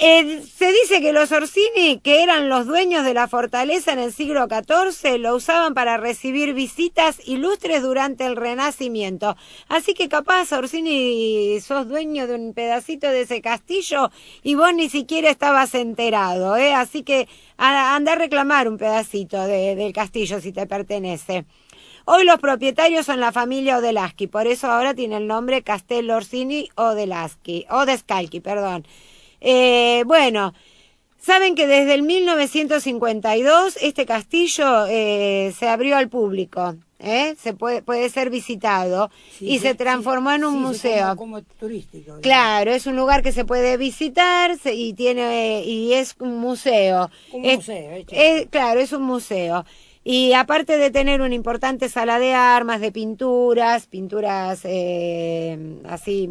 eh, se dice que los Orsini, que eran los dueños de la fortaleza en el siglo XIV, lo usaban para recibir visitas ilustres durante el Renacimiento. Así que capaz, Orsini, sos dueño de un pedacito de ese castillo y vos ni siquiera estabas enterado, ¿eh? Así que anda a reclamar un pedacito de- del castillo si te pertenece. Hoy los propietarios son la familia Odelaschi, por eso ahora tiene el nombre Castello Orsini Odelaschi, Odescalchi, perdón. Eh, bueno, saben que desde el 1952 este castillo eh, se abrió al público, ¿eh? se puede, puede ser visitado Sí, y se transformó sí, en un sí, museo. Como, turístico. Claro, es un lugar que se puede visitar se- y tiene y es un museo. Un Es- museo, eh, es- claro, es un museo. Y aparte de tener una importante sala de armas, de pinturas, pinturas eh, así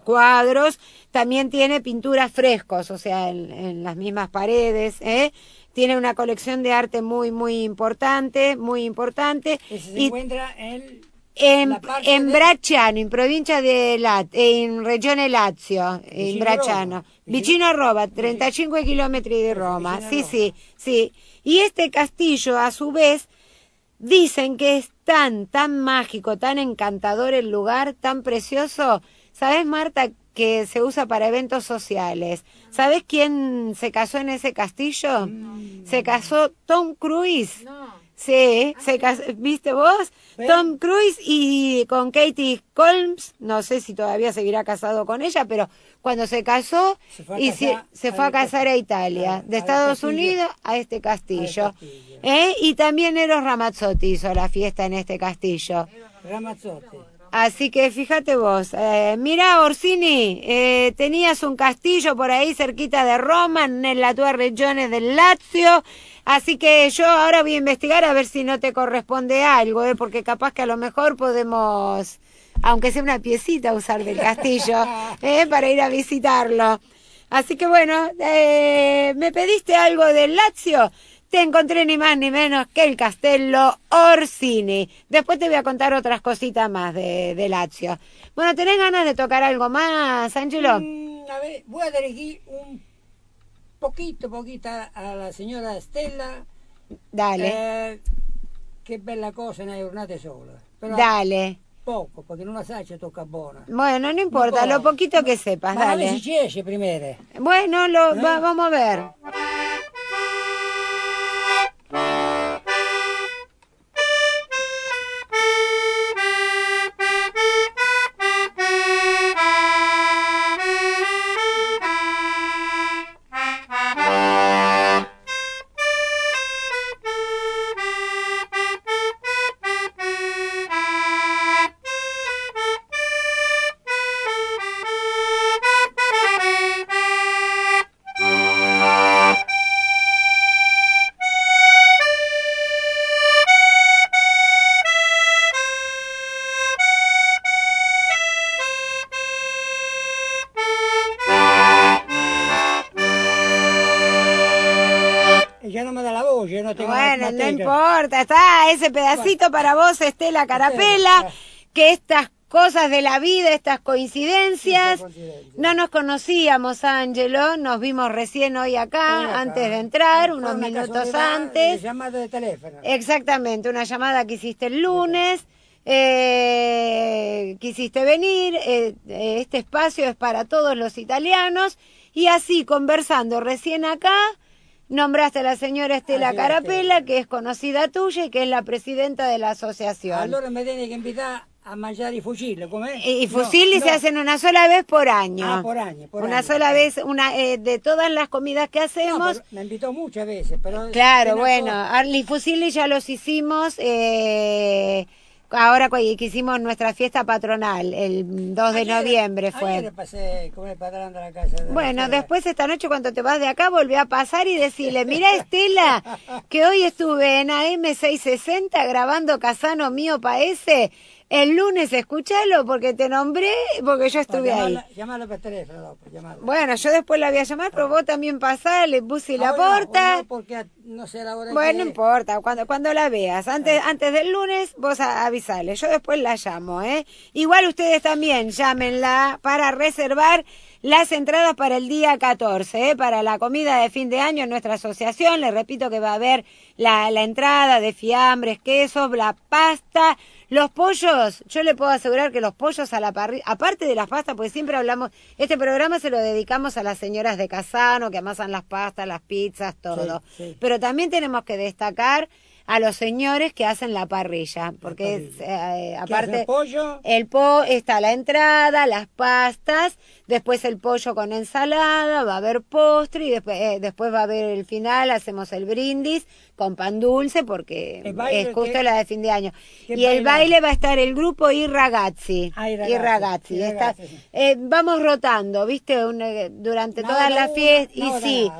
cuadros, también tiene pinturas frescos, o sea, en, en las mismas paredes. ¿eh? Tiene una colección de arte muy, muy importante, muy importante. Se encuentra en en, en de- Bracciano, in provincia de Lat- in Regione Lazio, in Vicino Bracciano, Roma. vicino a Roma, 35 kilómetros de Roma, vicino sí, Roma. sí, sí. Y este castillo, a su vez, dicen que es tan, tan mágico, tan encantador el lugar, tan precioso. ¿Sabes, Marta, que se usa para eventos sociales? ¿Sabes quién se casó en ese castillo? Mm. Se casó Tom Cruise. No. Sí, se casó, ¿viste vos? Tom Cruise y con Katie Holmes, no sé si todavía seguirá casado con ella, pero cuando se casó Se fue a y se, casar se fue a casar a. Italia, Al- de al Estados. Unidos a este castillo. Al castillo. ¿Eh? Y también Eros Ramazzotti hizo la fiesta en este castillo. Ramazzotti. Así que fíjate vos, eh, mira Orsini, eh, tenías un castillo por ahí cerquita de Roma, en la tua regione del Lazio, así que yo ahora voy a investigar a ver si no te corresponde algo, eh, porque capaz que a lo mejor podemos, aunque sea una piecita, usar del castillo, eh, para ir a visitarlo. Así que bueno, eh, me pediste algo del Lazio, te encontré ni más ni menos que el Castello Orsini. Después te voy a contar otras cositas más de, de Lazio. Bueno, ¿tenés ganas de tocar algo más, Angelo? Mm, a ver, voy a dirigir un poquito, poquito a la señora Stella. Dale, Eh, che bella cosa giornate sole. Però dale. poco, perché non la sai se tocca buona. Bueno, no importa, lo poquito que sepas, Ma a ver dale. si esce primero. Bueno, lo, ¿Eh? va- vamos a ver. No importa, está ese pedacito para vos, Estela Carapela, que estas cosas de la vida, estas coincidencias, no nos conocíamos, Ángelo, nos vimos recién hoy acá, antes de entrar, unos minutos antes. Llamada de teléfono. Exactamente, una llamada que hiciste el lunes, eh, quisiste venir, eh, este espacio es para todos los italianos y así conversando recién acá, nombraste a la señora Estela Carapela, que es conocida tuya y que es la presidenta de la asociación. Allora me tiene que invitar a mangiare i fucili, com'è? y y No, fusilli no. se hacen una sola vez por año. Ah, por año, por una año. sola vez, una eh, de todas las comidas que hacemos. me invitó muchas veces, pero... Claro, bueno, Arli Fusilli ya los hicimos eh, ahora que hicimos nuestra fiesta patronal, el 2 de Ayer- noviembre fue. Ayer pasé con el patrón de la casa. de la Bueno, después esta noche cuando te vas de acá volví a pasar y decirle, mira Estela, que hoy estuve en AM660 grabando Casano Mío Paese, el lunes escúchalo porque te nombré, porque yo estuve ahí. Llamarla per telefono dopo, llamarla. Bueno, yo después la voy a llamar, pero vos también pasás, le puse la no, porta. no, porque no sé la hora Bueno, no importa, cuando, cuando la veas. Antes, antes del lunes, vos avisale. Yo después la llamo, ¿eh? Igual ustedes también llámenla para reservar las entradas para el día 14, ¿eh? Para la comida de fin de año en nuestra asociación. Les repito que va a haber la, la entrada de fiambres, quesos, la pasta. Los pollos, yo le puedo asegurar que los pollos a la parrilla, aparte de las pastas, porque siempre hablamos, este programa se lo dedicamos a las señoras de Casano que amasan las pastas, las pizzas, todo. Sí, sí. Pero también tenemos que destacar a los señores que hacen la parrilla, porque es, eh, ¿Qué aparte el pollo? el po está la entrada, las pastas, después el pollo con ensalada, va a haber postre y después eh, después va a haber el final, hacemos el brindis con pan dulce porque es justo que- la de fin de año. ¿qué Y el baile? va a estar el grupo I Ragazzi. Ah, Ragazzi, Ragazzi, I está- Ragazzi, sí. eh, vamos rotando, ¿viste? Un, eh, durante No, todas no, las fiestas. no, y sí,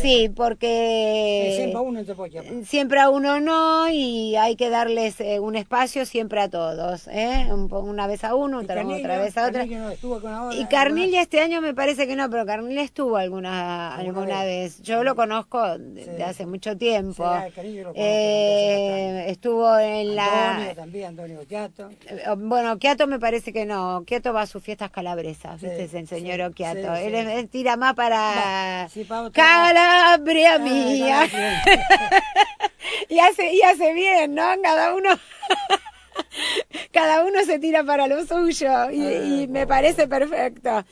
sí, porque Eh, siempre uno puede llamar. siempre a uno no y hay que darles eh, un espacio siempre a todos, ¿eh? Una vez a uno, Y otra, Carnillo, otra vez a otra. Y Carnilla este año me parece que no, pero Carnilla estuvo alguna ¿Alguna alguna vez. vez? Yo lo conozco de, Sí. de hace mucho tiempo. Sí, lo Eh, estuvo en la Antonio también, Antonio Giato. eh, Bueno, Oquiato me parece que no. Oquiato va a sus fiestas calabresas, ¿viste? Es el señor sí, Él, él tira más para Calabria Ah, mía. Y, hace, y hace bien, ¿no? Cada uno... Cada uno se tira para lo suyo y, Ah, y me parece perfecto.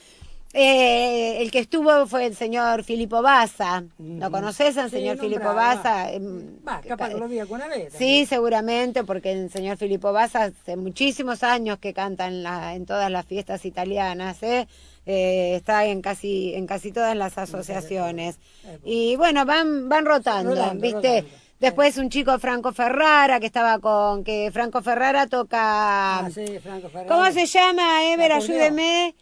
Eh, el que estuvo fue el señor Filippo Baza. ¿Lo conoces al Sí, señor Filippo. Baza? Em, Va, capaz que lo vi alguna vez. Sí, seguramente, porque el señor Filippo Baza hace muchísimos años que canta en, la, en todas las fiestas italianas, ¿eh? Eh, está en casi en casi todas las asociaciones. Y bueno, van van rotando, Rodando, ¿viste? rodando. Después un chico Franco Ferrara que estaba con que Franco Ferrara toca Ah, sí, Franco Ferrari. ¿Cómo se llama? Ever, ayúdeme.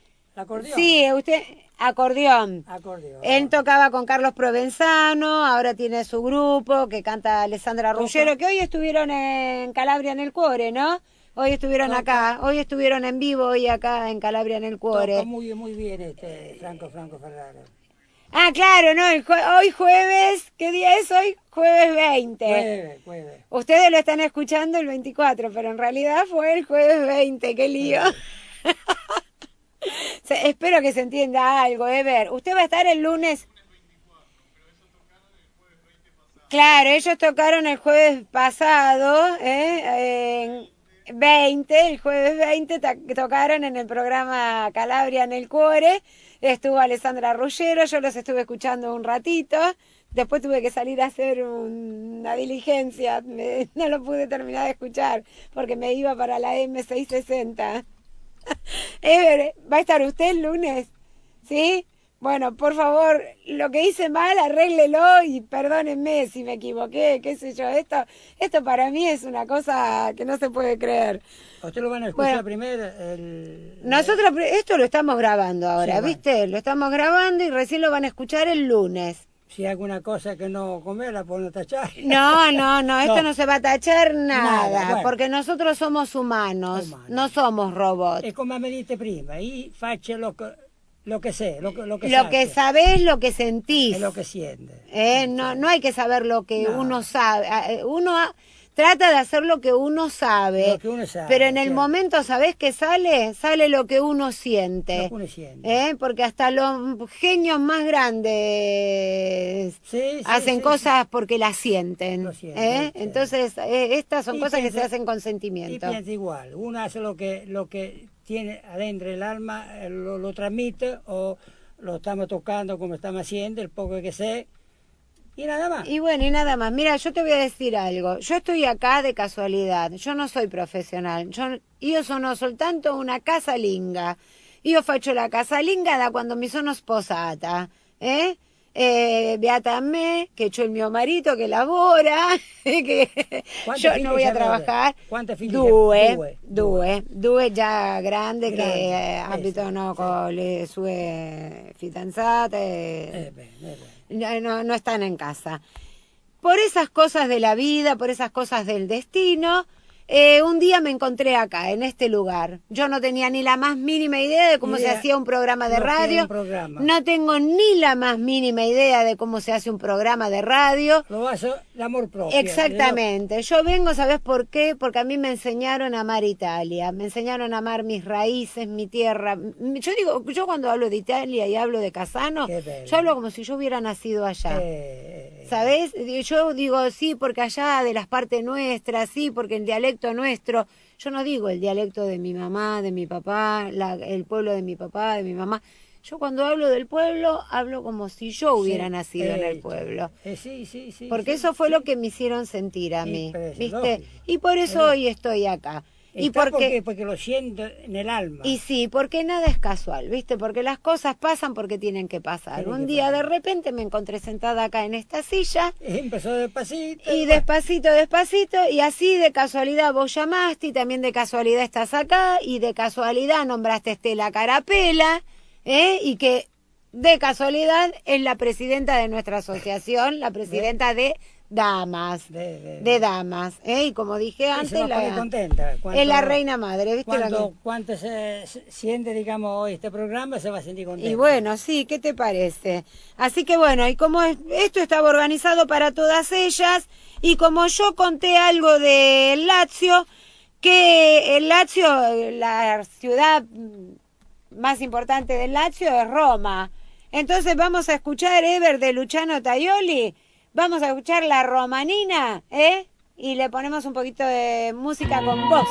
Sí, usted acordeón. Acordeón. Él tocaba con Carlos Provenzano, ahora tiene su grupo que canta Alessandra. Ruggero, que hoy estuvieron en Calabria en el Cuore, ¿no? Hoy estuvieron Toca. acá, hoy estuvieron en vivo, hoy acá en Calabria en el Cuore. Toca muy, muy bien este Franco Franco Ferrari. Ah, claro, no, el jue- hoy jueves, ¿qué día es hoy? Jueves 20. Jueves, jueves. Ustedes lo están escuchando el 24, pero en realidad fue el jueves 20, qué lío. Espero que se entienda algo, Ever. Usted va a estar el lunes. Claro, ellos tocaron el jueves pasado, ¿eh? en 20, el jueves 20 ta- tocaron en el programa Calabria en el Cuore. Estuvo Alessandra Ruggero, yo los estuve escuchando un ratito. Después tuve que salir a hacer un- una diligencia, no lo pude terminar de escuchar porque me iba para la M660. Ever, ¿va a estar usted el lunes? ¿Sí? Bueno, por favor, lo que hice mal, arréglelo y perdónenme si me equivoqué, qué sé yo. Esto, esto para mí es una cosa que no se puede creer. Ustedes lo van a escuchar Bueno. primero. El... Nosotros esto lo estamos grabando ahora, Sí, bueno. ¿viste? Lo estamos grabando y recién lo van a escuchar el lunes. Si hay alguna cosa que no comer, la pueden tachar. No, no, no, esto no, se va a tachar nada, Nada, bueno. porque nosotros somos humanos, Humanos. no somos robots. È come mi dite prima, io faccio lo che, lo che sé, lo, lo che Lo que sabés, lo que sentís. e lo che siente. Eh, no, no hay que saber lo que No. uno sabe. Eh, Uno ha- trata de hacer lo que uno sabe. Lo que uno sabe, pero en el claro. momento, ¿sabés qué sale? Sale lo que uno siente. Lo que uno siente. Eh, Porque hasta los genios más grandes Sí, sí, hacen sí, cosas porque las sienten. Lo ¿eh? Entonces, eh, estas son Y cosas que se hacen con Y sentimiento. piensa igual, uno hace lo que, lo que tiene adentro el alma, eh, lo, lo transmite o lo estamos tocando como estamos haciendo, el poco que sé, y nada más. Y bueno, y nada más. Mira, yo te voy a decir algo. Yo estoy acá de casualidad. Yo no soy profesional. Yo, io sono soltanto una casalinga. Io faccio la casalinga da quando mi sono sposata. Eh? Eh, beata a me, che c'ho il mio marito che lavora, che Quanti yo figli no voy a trabajar. Quanti figli Due, avete? due, due già grandi Grandi, che eh, abitano sì, con le sue fidanzate. Eh. No, no, están en casa. Por esas cosas de la vida, por esas cosas del destino, eh, un día me encontré acá, en este lugar. Yo no tenía ni la más mínima idea de cómo se hacía un programa de radio. programa. No tengo ni la más mínima idea de cómo se hace un programa de radio. Lo hace l'amor proprio. Exactamente. Yo vengo, ¿sabes por qué? Porque a mí me enseñaron a amar Italia, me enseñaron a amar mis raíces, mi tierra. Yo digo, yo cuando hablo de Italia y hablo de Casano, yo hablo como si yo hubiera nacido allá. Eh, ¿Sabes? Yo digo sí porque allá de las partes nuestras, sí porque el dialecto nuestro. Yo no digo el dialecto de mi mamá, de mi papá, la- el pueblo de mi papá, de mi mamá. Yo cuando hablo del pueblo, hablo como si yo hubiera sí, nacido en el pueblo. eh, sí, sí, sí, Porque sí, eso fue sí. lo que me hicieron sentir a mí, ¿viste? lógico. Y por eso Es hoy estoy acá. Y Está porque, lo siento en el alma. y sí, porque nada es casual, ¿viste? Porque las cosas pasan porque tienen que pasar. Tienen Un que día de repente me encontré sentada acá en esta silla Empezó despacito. y despacito, despacito, y así de casualidad vos llamaste y también de casualidad estás acá y de casualidad nombraste a Estela Carapela, ¿eh? Y que de casualidad es la presidenta de nuestra asociación, la presidenta de Damas. de- de- de damas, ¿eh? y como dije antes, se la, contenta. Cuando- es la reina madre, ¿viste? La Cuando, que- cuando se, siente, digamos, hoy este programa, se va a sentir contenta. Y bueno, sí, ¿qué te parece? Así que bueno, y como es- esto estaba organizado para todas ellas, y como yo conté algo de Lazio, que el Lazio, la ciudad más importante del Lazio es Roma. Entonces vamos a escuchar Ever de Luciano Taioli, vamos a escuchar la romanina, ¿eh? Y le ponemos un poquito de música con voz.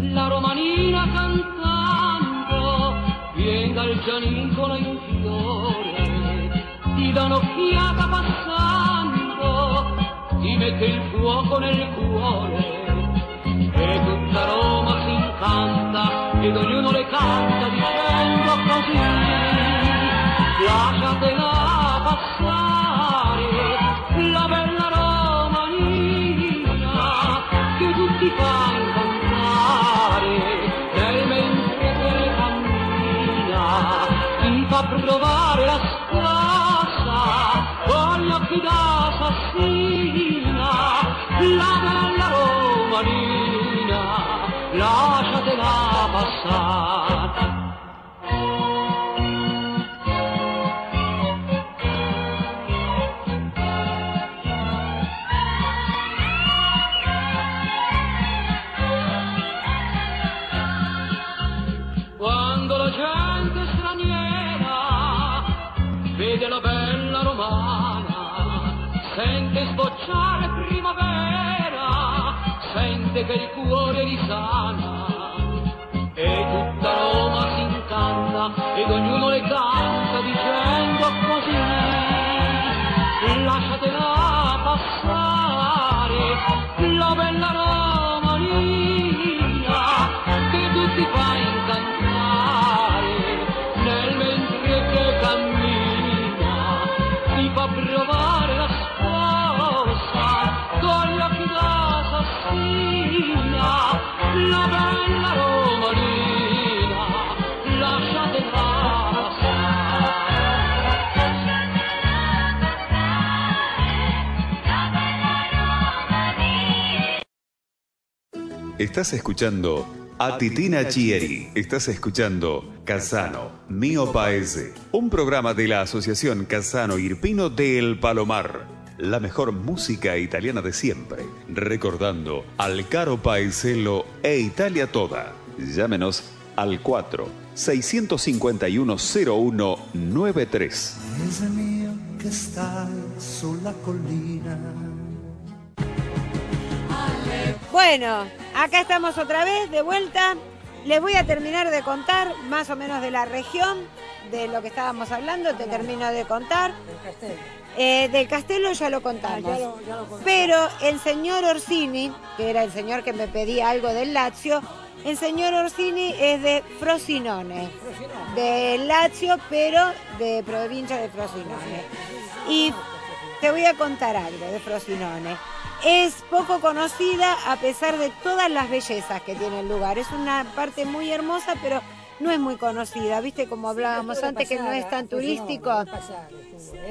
La romanina cantando viene dal gianicolo in fiore, ti mette il fuoco nel cuore, e tutta Roma si incanta ed ognuno le canta dicendo così, lasciatela passare, la bella romanina che tutti fa incontrare nel mentre che cammina ti fa provare la che il cuore risana e tutta Roma si incanta ed ognuno le canta Estás escuchando a Titina Chieri. Estás escuchando Casano, Mío Paese. Un programa de la Asociación Casano Irpino de El Palomar. La mejor música italiana de siempre. Recordando al caro paeselo e Italia toda. Llámenos al 4 651 0193. Paese mio che stai sulla collina. Bueno, acá estamos otra vez, de vuelta. Les voy a terminar de contar más o menos de la región, de lo que estábamos hablando, te termino de contar. Eh, del castelo ya lo contamos. Ah, ya lo- ya lo contamos. Pero el señor Orsini, que era el señor que me pedía algo del Lazio, el señor Orsini es de Frosinone, de Lazio, pero de provincia de Frosinone. Y te voy a contar algo de Frosinone. Es poco conocida a pesar de todas las bellezas que tiene el lugar. Es una parte muy hermosa, pero no es muy conocida. ¿Viste como hablábamos antes que no es tan turístico?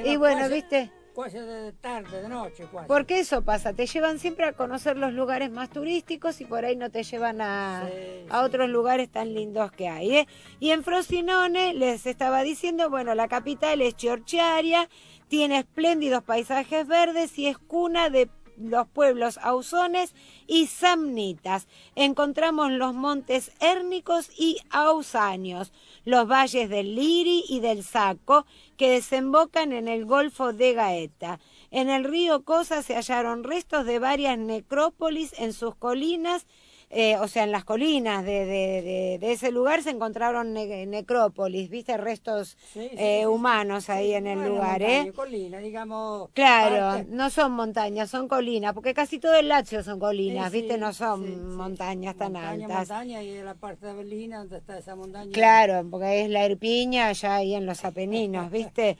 Y bueno, ¿viste? De tarde, de noche. Porque eso pasa, te llevan siempre a conocer los lugares más turísticos y por ahí no te llevan a, a otros lugares tan lindos que hay. ¿eh? Y en Frosinone les estaba diciendo, bueno, la capital es Chiorchiaria, tiene espléndidos paisajes verdes y es cuna de los pueblos ausones y samnitas. Encontramos los montes hérnicos y ausanios, los valles del Liri y del Saco, que desembocan en el Golfo de Gaeta. En el río Cosa se hallaron restos de varias necrópolis en sus colinas, eh, o sea, en las colinas de, de- de- de ese lugar se encontraron ne- necrópolis, viste, restos Sí, sí, eh, humanos ahí en el Bueno, lugar, montaña, ¿eh? colina, digamos. Claro, parte. no son montañas, son colinas, porque casi todo el Lazio son colinas, ¿viste? No son montañas tan montaña, altas. montaña y la parte de Berlina donde está esa montaña. Claro, porque es la Erpiña allá ahí en los Apeninos, ¿viste?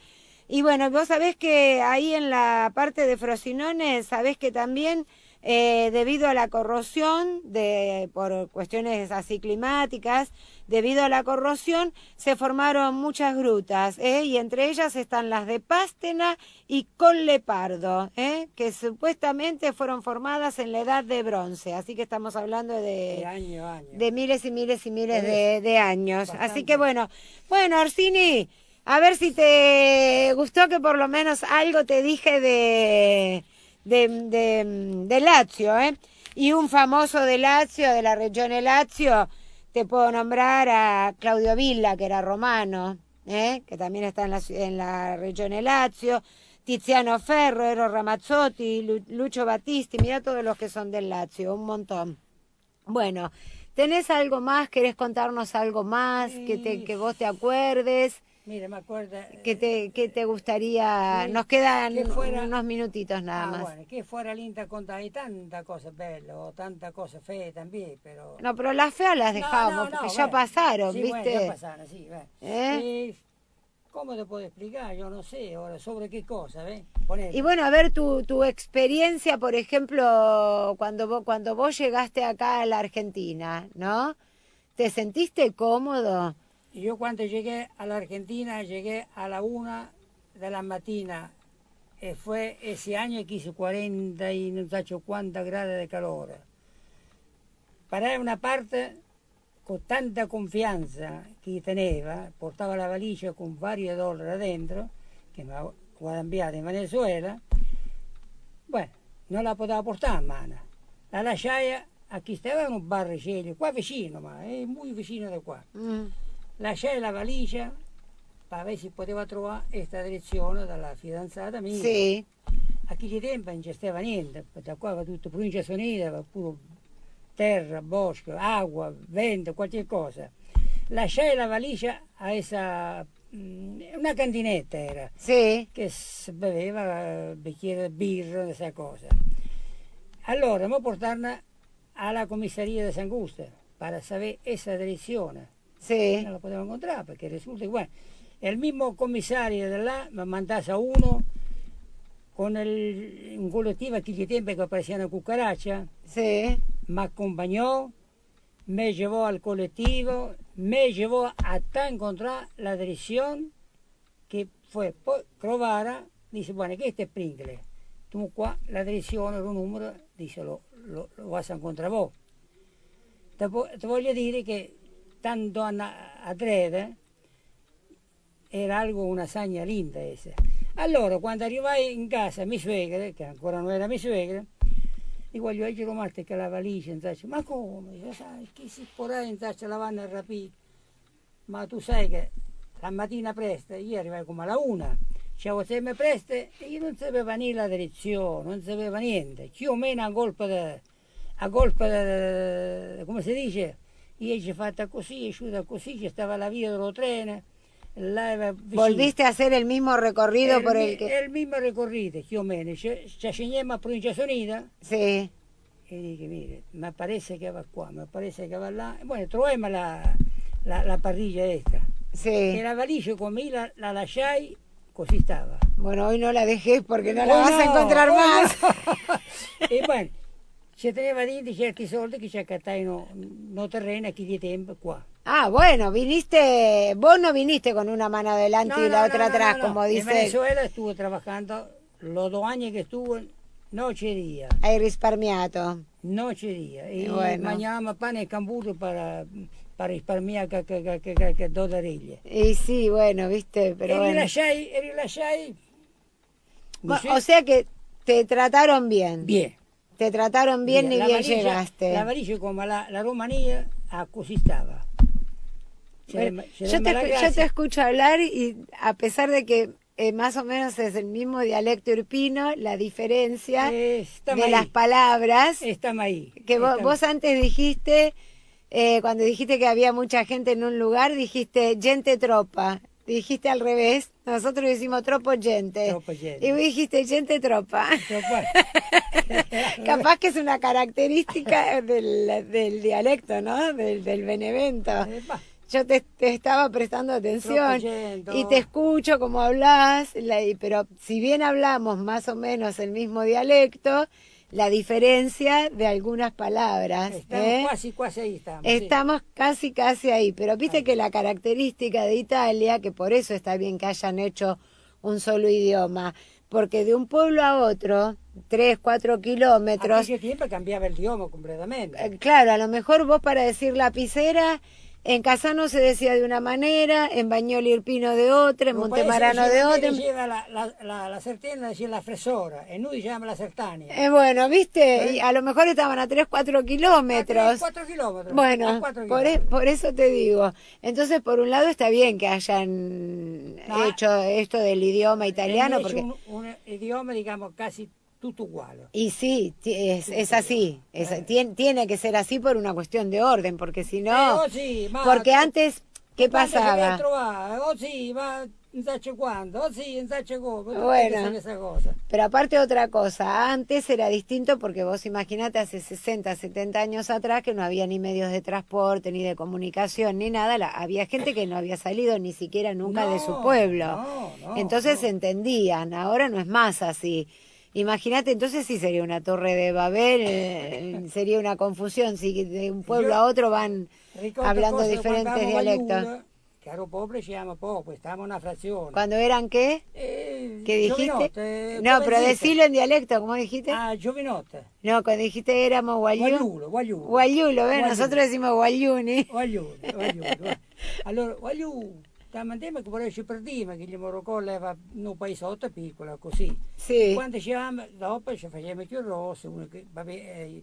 Y bueno, vos sabés que ahí en la parte de Frosinone, sabés que también eh, debido a la corrosión, de, por cuestiones así climáticas, debido a la corrosión se formaron muchas grutas, ¿eh? y entre ellas están las de Pástena y Collepardo, ¿eh? que supuestamente fueron formadas en la edad de bronce, así que estamos hablando de, De año. de miles y miles y miles de, de años. Así que bueno, bueno, Orsini, a ver si te gustó que por lo menos algo te dije de, de, de, de Lazio, ¿eh? Y un famoso de Lazio, de la región de Lazio, te puedo nombrar a Claudio Villa, que era romano, ¿eh? que también está en la, ci- en la región de Lazio. Tiziano Ferro, Ero Ramazzotti, Lu- Lucio Battisti, mira todos los que son del Lazio, un montón. Bueno, ¿tenés algo más? ¿Querés contarnos algo más? Que, te, que vos te acuerdes, Mire, me acuerdo. que te, que te gustaría... Nos quedan que fuera- unos minutitos nada Ah, más. bueno, che fuera linda contar hay tanta cosa bella o tanta cosa fea también, pero... No, pero las feas las dejamos, no, no, porque ya pasaron, Sí, ¿viste? bueno, ya pasaron, sí, bueno. ¿Eh? Y, ¿Cómo te puedo explicar? Yo no sé ahora sobre qué cosa. Y bueno, a ver tu, tu experiencia, por ejemplo, cuando vos, cuando vos llegaste acá a la Argentina, ¿no? ¿Te sentiste cómodo? Yo cuando llegué a la Argentina, llegué a la una de la mañana. E fue ese año que hizo 40 y no sé cuántos grados de calor. Para una parte, con tanta confianza que teneva, portava la valigia con varios dólares adentro, che mi avevo cambiato in Venezuela, bueno, non la poteva portare a mano. La lasciai a chi stava in un barricello, qua vicino, ma è molto vicino da qua. Mm. Lasciai la valigia per vedere se poteva trovare questa direzione dalla fidanzata mia. Sí. a quei tempi non c'era niente, da qua va tutto provincia sonida, va pure terra, bosco, acqua, vento, qualche cosa. Lasciai la valigia a essa, mm, una cantinetta era, Sì. che si beveva eh, bicchiere di birra, questa cosa. Allora, mi portarono alla comisaria di San Gusto per sapere essa direzione. Sì. Non la potevo incontrare perché resulta que, bueno, el mismo comisario de là me mandase a uno con el, un colectivo aquí de tiempo que parecía una cucaracha, Sí. me acompañó, me llevó al colectivo, me llevó hasta encontrar la dirección que fue poi trovare, dice, bueno, che è Pringle? Qua la direzione, il numero, dice, lo, lo, lo vas a incontrare voi. Te, vo- te voglio dire che tanto a, a Drede era algo, una sagna linda essa. Allora, quando arrivai in casa, mia suegra, che ancora non era mia suegra, dico, voglio leggere Marte che la valigia, tasca. ma come? Dice, sai, chi si porrà in tasca la vanno a rapire? Ma tu sai che la mattina presto, io arrivai come alla una, c'avevo sempre presto e io non sapevo né la direzione, non sapevo niente, più o meno a colpa di, a colpa di, come si dice, io ci fatta così, uscita così, ci stava la treno, là era vicino. Volviste a hacer el mismo recorrido El por el que... el mismo recorrido, più o meno, ci, ci scendemmo a Provincia Sonida Sí. e dico, mire, mi parece che va qua, mi parece che va e bueno, troviamo la, la, la parrilla esta. Sí. E la valigia come io la, la lasciai, così stava. Bueno, hoy no la dejé porque no la vas a encontrar más. e bueno, ci teneva dentro certi soldi che ci accattai no, no terreno a chi di tempo qua. Ah, bueno, viniste, vos no viniste con una mano adelante No, y la no, otra no, atrás, como En dice Venezuela estuve trabajando los dos años que estuve, noche y día. hay risparmiato. Noche y día. Y Bueno. mangiavamo pane e camburo para, para che, che, che, che, che, che dolariglie. Y sí, bueno, viste, pero e bueno. rilasciai, e rilasciai Bueno. O sea que te trataron bien. bien. Te trataron bien y la bien llegaste. La valigia come la, la Romania, a così stava. Bueno, yo, te, yo escucho hablar y a pesar de que eh, más o menos es el mismo dialecto irpino, la diferencia Eh, de ahí. las palabras, Estamos ahí. que vos, estamos- vos antes dijiste, eh, cuando dijiste que había mucha gente en un lugar, dijiste gente tropa. Dijiste al revés, nosotros decimos tropo gente. Tropo gente. Y vos dijiste gente tropa. Tropa. Capaz que es una característica del, del dialecto, ¿no? Del, del Benevento. Yo te, te estaba prestando atención y te escucho como hablas, pero si bien hablamos más o menos el mismo dialecto, la diferencia de algunas palabras. Estamos ¿eh? quasi, quasi ahí estamos. sí. Estamos casi, casi ahí, pero viste que la característica de Italia, que por eso está bien que hayan hecho un solo idioma, porque de un pueblo a otro, tres, cuatro kilómetros, Aquel tiempo cambiaba el idioma completamente. eh, claro, a lo mejor vos para decir lapicera, en Casano se decía de una manera, en Bañoli Irpino de otra, en Montemarano de otra. diceva la, la, la, la sertena decía la fresora e noi diciamo la sertania. Eh, bueno, viste, ¿Eh? a lo mejor estaban a tres, cuatro kilómetros. 4 kilómetros. Bueno, a cuatro por, e- kilómetros. por eso te digo. Entonces, por un lado está bien que hayan Ah. hecho esto del idioma italiano, È porque un, un idioma, diciamo, quasi tutto uguale. y sí, es, es así, es- tiene que ser así por una cuestión de orden, porque si no, Eh, sì, ma- porque antes, ¿qué pasaba? oh Bueno. Pero aparte otra cosa, antes era distinto porque vos imaginate hace 60, 70 años atrás que no había ni medios de transporte, ni de comunicación, ni nada, la- había gente que no había salido ni siquiera nunca de su pueblo. no, no, entonces entendían, ahora no es más así. Imagínate, entonces sí sería una torre de Babel, eh, sería una confusión si de un pueblo Yo- a otro van hablando diferentes dialectos. Ci amo poco, stavamo una frazione. Cuando eran qué? Eh, ¿Qué dijiste? Giovinotte, No, pero decilo en dialecto, ¿cómo dijiste? Ah, Giovinotte. No, cuando dijiste éramos. Guayulo, ¿ves? Guagliulo. Nosotros decimos guayuni. Guagliulo, guagliulo. allora, guagliulo, stamattina che vorrei ci perdiamo, che gli Morocco era un paesotto piccolo, così. Sì. Quando ci avevamo, dopo ci facevamo più rosso, uno che, vabbè, eh,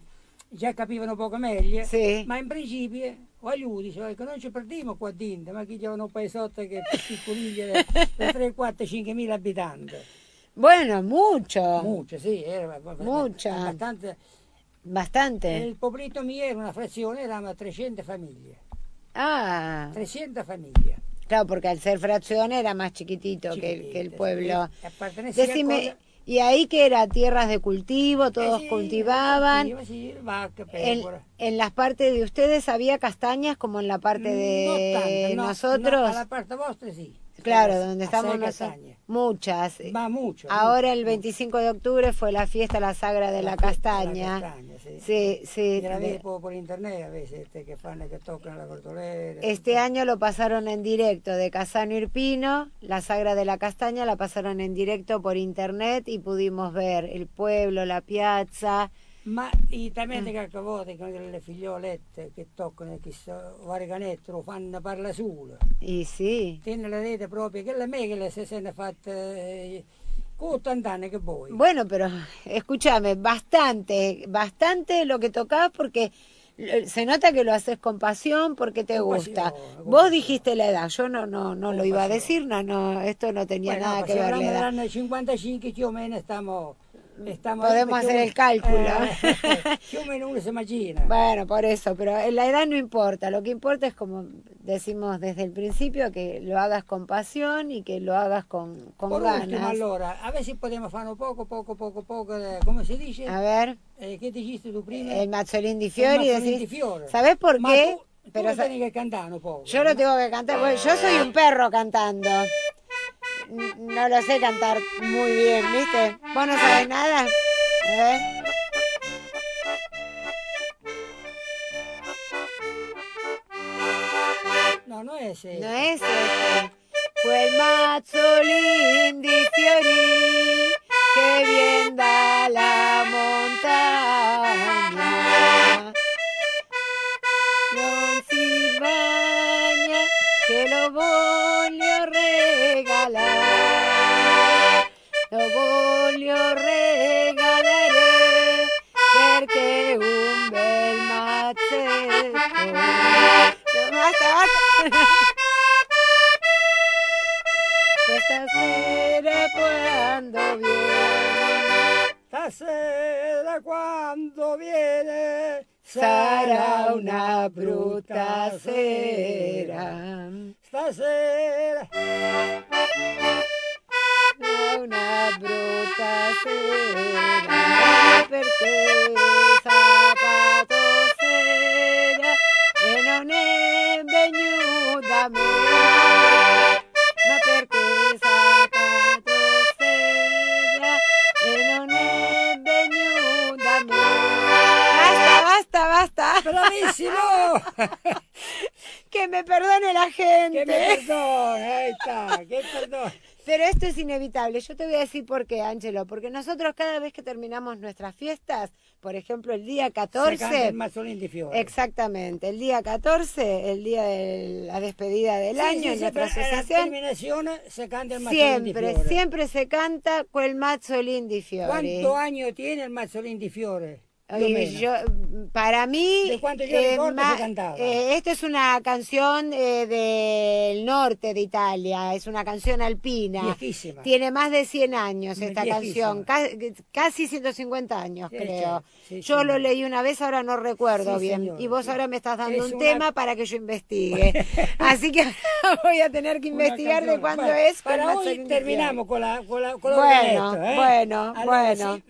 già capivano poco meglio, Sì. ma in principio, guagliulo, diceva che non ci perdiamo qua dentro, ma che c'è un paesotto che è piccolino, di 3, 4, 5 mila abitanti. Bueno, mucho. Mucho, sí, era ba- Mucha. bastante. El pueblito mío era una frazione, eravamo 300 famiglie. Ah, 300 famiglie. Claro, porque al ser fracción era más chiquitito que, el- que el Chiquitito, pueblo. Decime, ¿y ahí que era tierras de cultivo? Todos sí, cultivaban. cultivo, sí, vaca, En, en las partes de ustedes había castañas como en la parte de No tanto, no, nosotros. no, a la parte vostra sí. Claro, donde estamos nosotros. Muchas. Va mucho. Ahora mucho, el mucho. 25 de octubre fue la fiesta La Sagra de la, de Castaña. castaña, sí. Sí, sí. Y la por, por internet a veces este, que que tocan la cortolera. Este año lo pasaron en directo de Casano Irpino, la Sagra de la Castaña la pasaron en directo por internet y pudimos ver el pueblo, la piazza. Ma i Mm. talmente che a volte con le figliolette che toccano che so, varganetto lo fanno parla solo. Y sí. Tiene la rete proprio, che la me che le se ne fatta eh, con 80 anni che vuoi. Bueno, pero escúchame, bastante, bastante lo que tocabas porque eh, se nota que lo haces con pasión porque te Con gusta. pasión, con Vos pasión. dijiste la edad, yo no no no lo iba a decir, no no, esto no tenía Bueno, nada que ver la hablamos edad. dell'anno 55 più o meno stiamo... stiamo Podemos hacer el cálculo. eh, uno se immagina. Bueno, por eso, pero la edad no importa, lo que importa es como decimos desde el principio, que lo hagas con pasión y que lo hagas con, con Por ganas. ultimo allora, a ver se possiamo fare un poco, poco, poco, poco, eh, come si dice? A ver, Eh, che dijiste tu prima? el Mazzolín di Fiori, Mazzolín di Fiore. ¿sabés por qué? tu Pero lo sa- tienes que cantar un poco. yo lo tengo que cantar, yo soy un perro cantando. No lo sé cantar muy bien, ¿viste? ¿Vos no sabés nada? Ver. No, no es ese. No es este. Fue el mazzolín di fiori que bien da la montaña. Non si voglio regalare perché un bel mazzetto. Basta, basta. Questa sera quando viene Stasera quando viene sarà una brutta sera. Stasera una brutta sera es inevitable. Yo te voy a decir por qué, Ángelo. Porque nosotros cada vez que terminamos nuestras fiestas, por ejemplo, el día Se canta 14... el Fiore. Exactamente, el día 14, el día de la despedida del Sí, año sí, en nuestra asociación, se canta el siempre, Fiore. siempre se canta quel mazzolín di fiori. ¿Cuántos años tiene el Mazzolín di Fiore? Oye, yo, para mí, ¿De cuánto yo recuerdo ma- eh, esto es una canción eh, del norte de Italia, es una canción alpina. Viejísima. Tiene más de 100 años esta Viejísima. canción, ca- casi 150 años Sí, creo. sí, yo sí. lo leí una vez, ahora no recuerdo bien. y vos ahora me estás dando Es un una- tema para que yo investigue. Así que voy a tener que investigar de cuándo Bueno, es. Para hoy terminamos con la con la con Bueno, eh? bueno, Allora, bueno.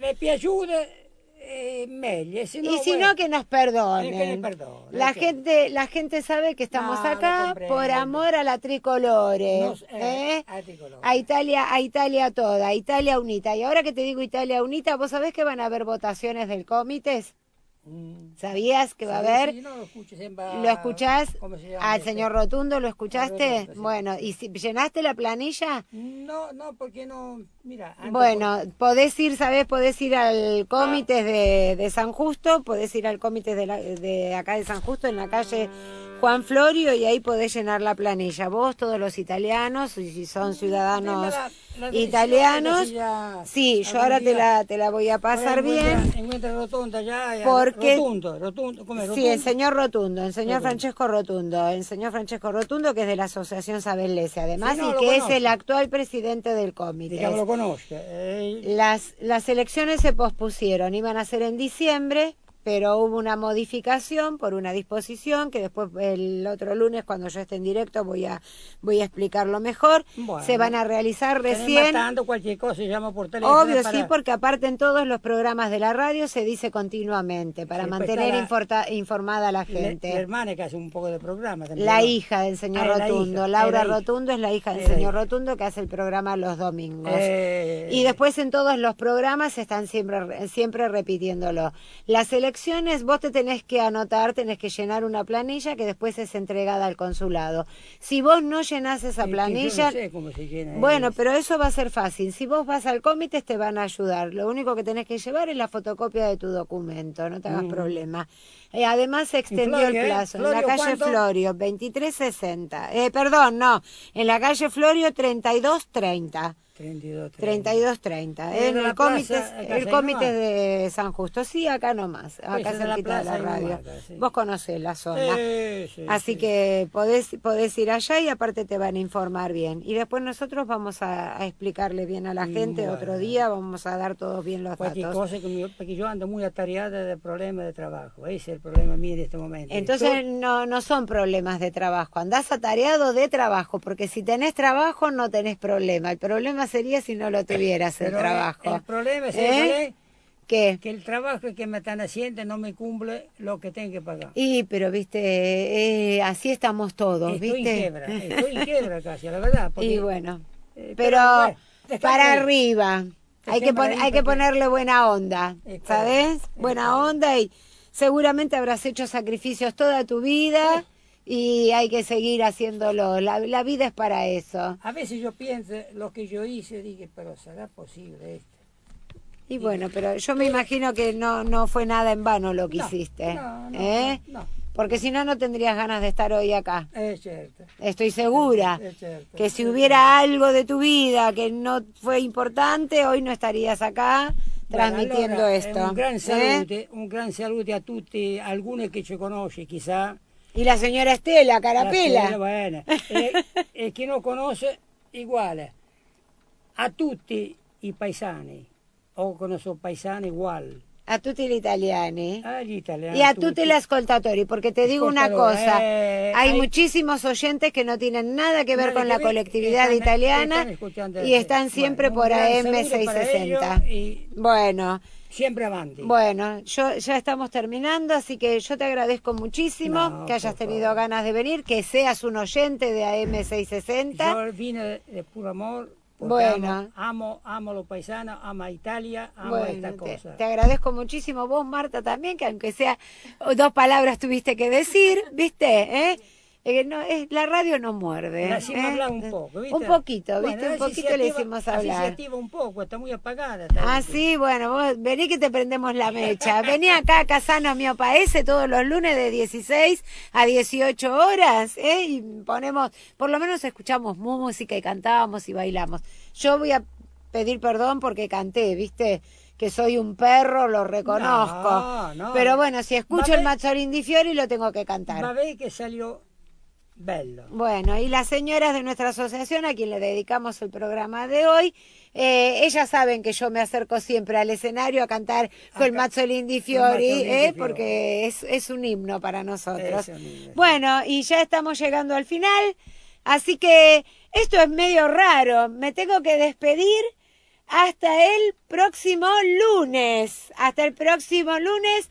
Eh, meglio. e Se no, y si bueno, no, que nos perdonen. Que nos perdonen, la, que- gente, la gente sabe que estamos No, lo acá por amor a la tricolore. Nos- eh, ¿eh? a tricolore. A Italia, a Italia toda, a Italia unita. Y ahora que te digo Italia unita, ¿vos sabés que van a haber votaciones del comités? ¿Sabías que va a haber? sí, no, lo escucho siempre a- ¿Lo escuchás? ¿cómo se llama Al este? señor Rotundo, ¿lo escuchaste? Rotundo, sí. Bueno, ¿y si, llenaste la planilla? No, no, porque no, mira. antes Bueno, podés ir, ¿sabés? Podés ir al comité de, de San Justo, podés ir al comité de, la- de acá de San Justo en la calle Juan Florio y ahí podés llenar la planilla. Vos, todos los italianos, y si son ciudadanos la- la dirección, italianos, ya sí, yo ahora te la, te la voy a pasar bien. encuentra- rotonda ya. ya, Porque- Rotundo, rotundo, ¿cómo es? Sí, el señor Rotundo, el señor Rotundo. Francesco Rotundo, el señor Francesco Rotundo que es de la Asociación Sabellese además Sí, no, y que es conozco. el actual presidente del comité. Digamos, lo conozca. eh, Las, las elecciones se pospusieron, iban a ser en diciembre, pero hubo una modificación por una disposición que después el otro lunes cuando yo esté en directo voy a voy a explicarlo mejor. Bueno. se van a realizar recién. matando cualquier cosa y llama por teléfono. Obvio, para- sí, porque aparte en todos los programas de la radio se dice continuamente para Sí, pues mantener la- inforta- informada a la gente. La hermana que hace un poco de programa también. La hija del señor Ah, Rotundo, Laura. Rotundo es la hija del señor hija. Rotundo que hace el programa los domingos. Eh, Y después en todos los programas están siempre, siempre repitiéndolo. Las elecciones, vos te tenés que anotar, tenés que llenar una planilla que después es entregada al consulado. Si vos no llenás esa es que yo planilla, no sé cómo se llena bueno, eso. pero eso va a ser fácil. Si vos vas al comité te van a ayudar. Lo único que tenés que llevar es la fotocopia de tu documento, no te hagas problema. Eh, además se extendió Florio, el eh? plazo. en la calle ¿cuánto? Florio, 2360. Eh, perdón, no. En la calle Florio, 3230. 32, 3230. Eh, En de la el comité, el se comité de San Justo. Sí, acá nomás. Acá de la cerquita de la radio. nomás, acá, sí. Vos conocés la zona. Sí, sí, Así sí. que podés, podés ir allá y aparte te van a informar bien. Y después nosotros vamos a, a explicarle bien a la gente Bueno. otro día, vamos a dar todos bien los Cualquier datos. cosa que me- porque yo ando muy atareada de problemas de trabajo. Ese es el problema mío en este momento. Entonces no, no son problemas de trabajo, andás atareado de trabajo, porque si tenés trabajo no tenés problema. El problema sería si no lo tuvieras el pero, eh, trabajo. El problema es ¿Eh? ¿Qué? que el trabajo que me están haciendo no me cumple lo que tengo que pagar. Y, pero viste, eh, así estamos todos, Estoy ¿viste? en quiebra, estoy en quiebra casi, la verdad. porque- Y bueno, eh, pero bueno, para ahí. arriba. Hay que, pon- hay que ponerle buena onda, ¿sabes? es Buena onda y seguramente habrás hecho sacrificios toda tu vida y hay que seguir haciéndolo. La, la vida es para eso. A veces yo pienso lo que yo hice, dije, pero ¿será posible esto? Y bueno, pero yo me imagino que no, no fue nada en vano lo que No, hiciste, no, no, ¿eh? no, no. Porque si no, no tendrías ganas de estar hoy acá. Es cierto. Estoy segura Es cierto. que si Es hubiera algo de tu vida que no fue importante, hoy no estarías acá transmitiendo allora, eh, esto. Un gran ¿eh? saludo, un gran saludo a tutti, algunos que ci conosce, quizá. Y la señora Estela, La Carapela. señora, bueno, e, e chi non conosce, uguale. A tutti i paesani, o conosco paesani uguali. A tutti gli italiani. Italiani. Y a tutti gli ascoltatori, porque te digo una cosa, eh, hay hay- muchísimos oyentes que no tienen nada que ver con la colectividad están- italiana están y están siempre Bueno, por un gran AM saludo para 660. ellos y Bueno, siempre avanti. bueno, yo ya estamos terminando, así que yo te agradezco muchísimo No, que hayas tenido favor. ganas de venir, que seas un oyente de AM 660. Yo vine de puro amor. Bueno. Amo, amo, amo los paisanos, amo a Italia, amo Bueno, esta te, cosa. te agradezco muchísimo vos, Marta, también, que aunque sea dos palabras tuviste que decir, ¿viste? ¿Eh? Eh, no, es, la radio no muerde. La hicimos ¿eh? hablar un poco, ¿viste? Un poquito, ¿viste? un poquito se le hicimos se hablar. activa un poco, está muy apagada. Ah, sí, bueno, vos vení que te prendemos la mecha. Vení acá a Casano Miopaese todos los lunes de 16 a 18 horas, ¿eh? Y ponemos, por lo menos escuchamos música y cantábamos y bailamos. Yo voy a pedir perdón porque canté, ¿viste? Que soy un perro, lo reconozco. No, no. Pero bueno, si escucho el Mazzorin di Fiori lo tengo que cantar. Va que salió bello. Bueno, y las señoras de nuestra asociación, a quien le dedicamos el programa de hoy, eh, ellas saben que yo me acerco siempre al escenario a cantar con Acá- con Fiori, Mazzolin di eh, Fiori. porque es, es un himno para nosotros. Himno. Bueno, y ya estamos llegando al final, así que esto es medio raro. Me tengo que despedir hasta el próximo lunes. Hasta el próximo lunes.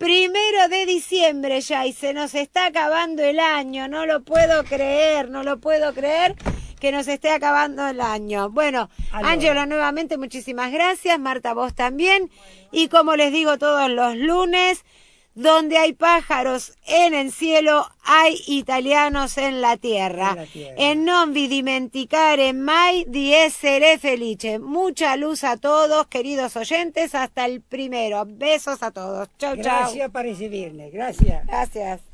Primero de diciembre ya y se nos está acabando el año, no lo puedo creer, no lo puedo creer que nos esté acabando el año. Bueno. Ángelo, nuevamente muchísimas gracias, Marta, vos también. Y como les digo todos los lunes, donde hay pájaros en el cielo, hay italianos en la tierra. En la tierra. En non vi dimenticare mai di essere felice. Mucha luz a todos, queridos oyentes. Hasta el primero. Besos a todos. Chau, chau. Gracias por recibirme, gracias. Gracias.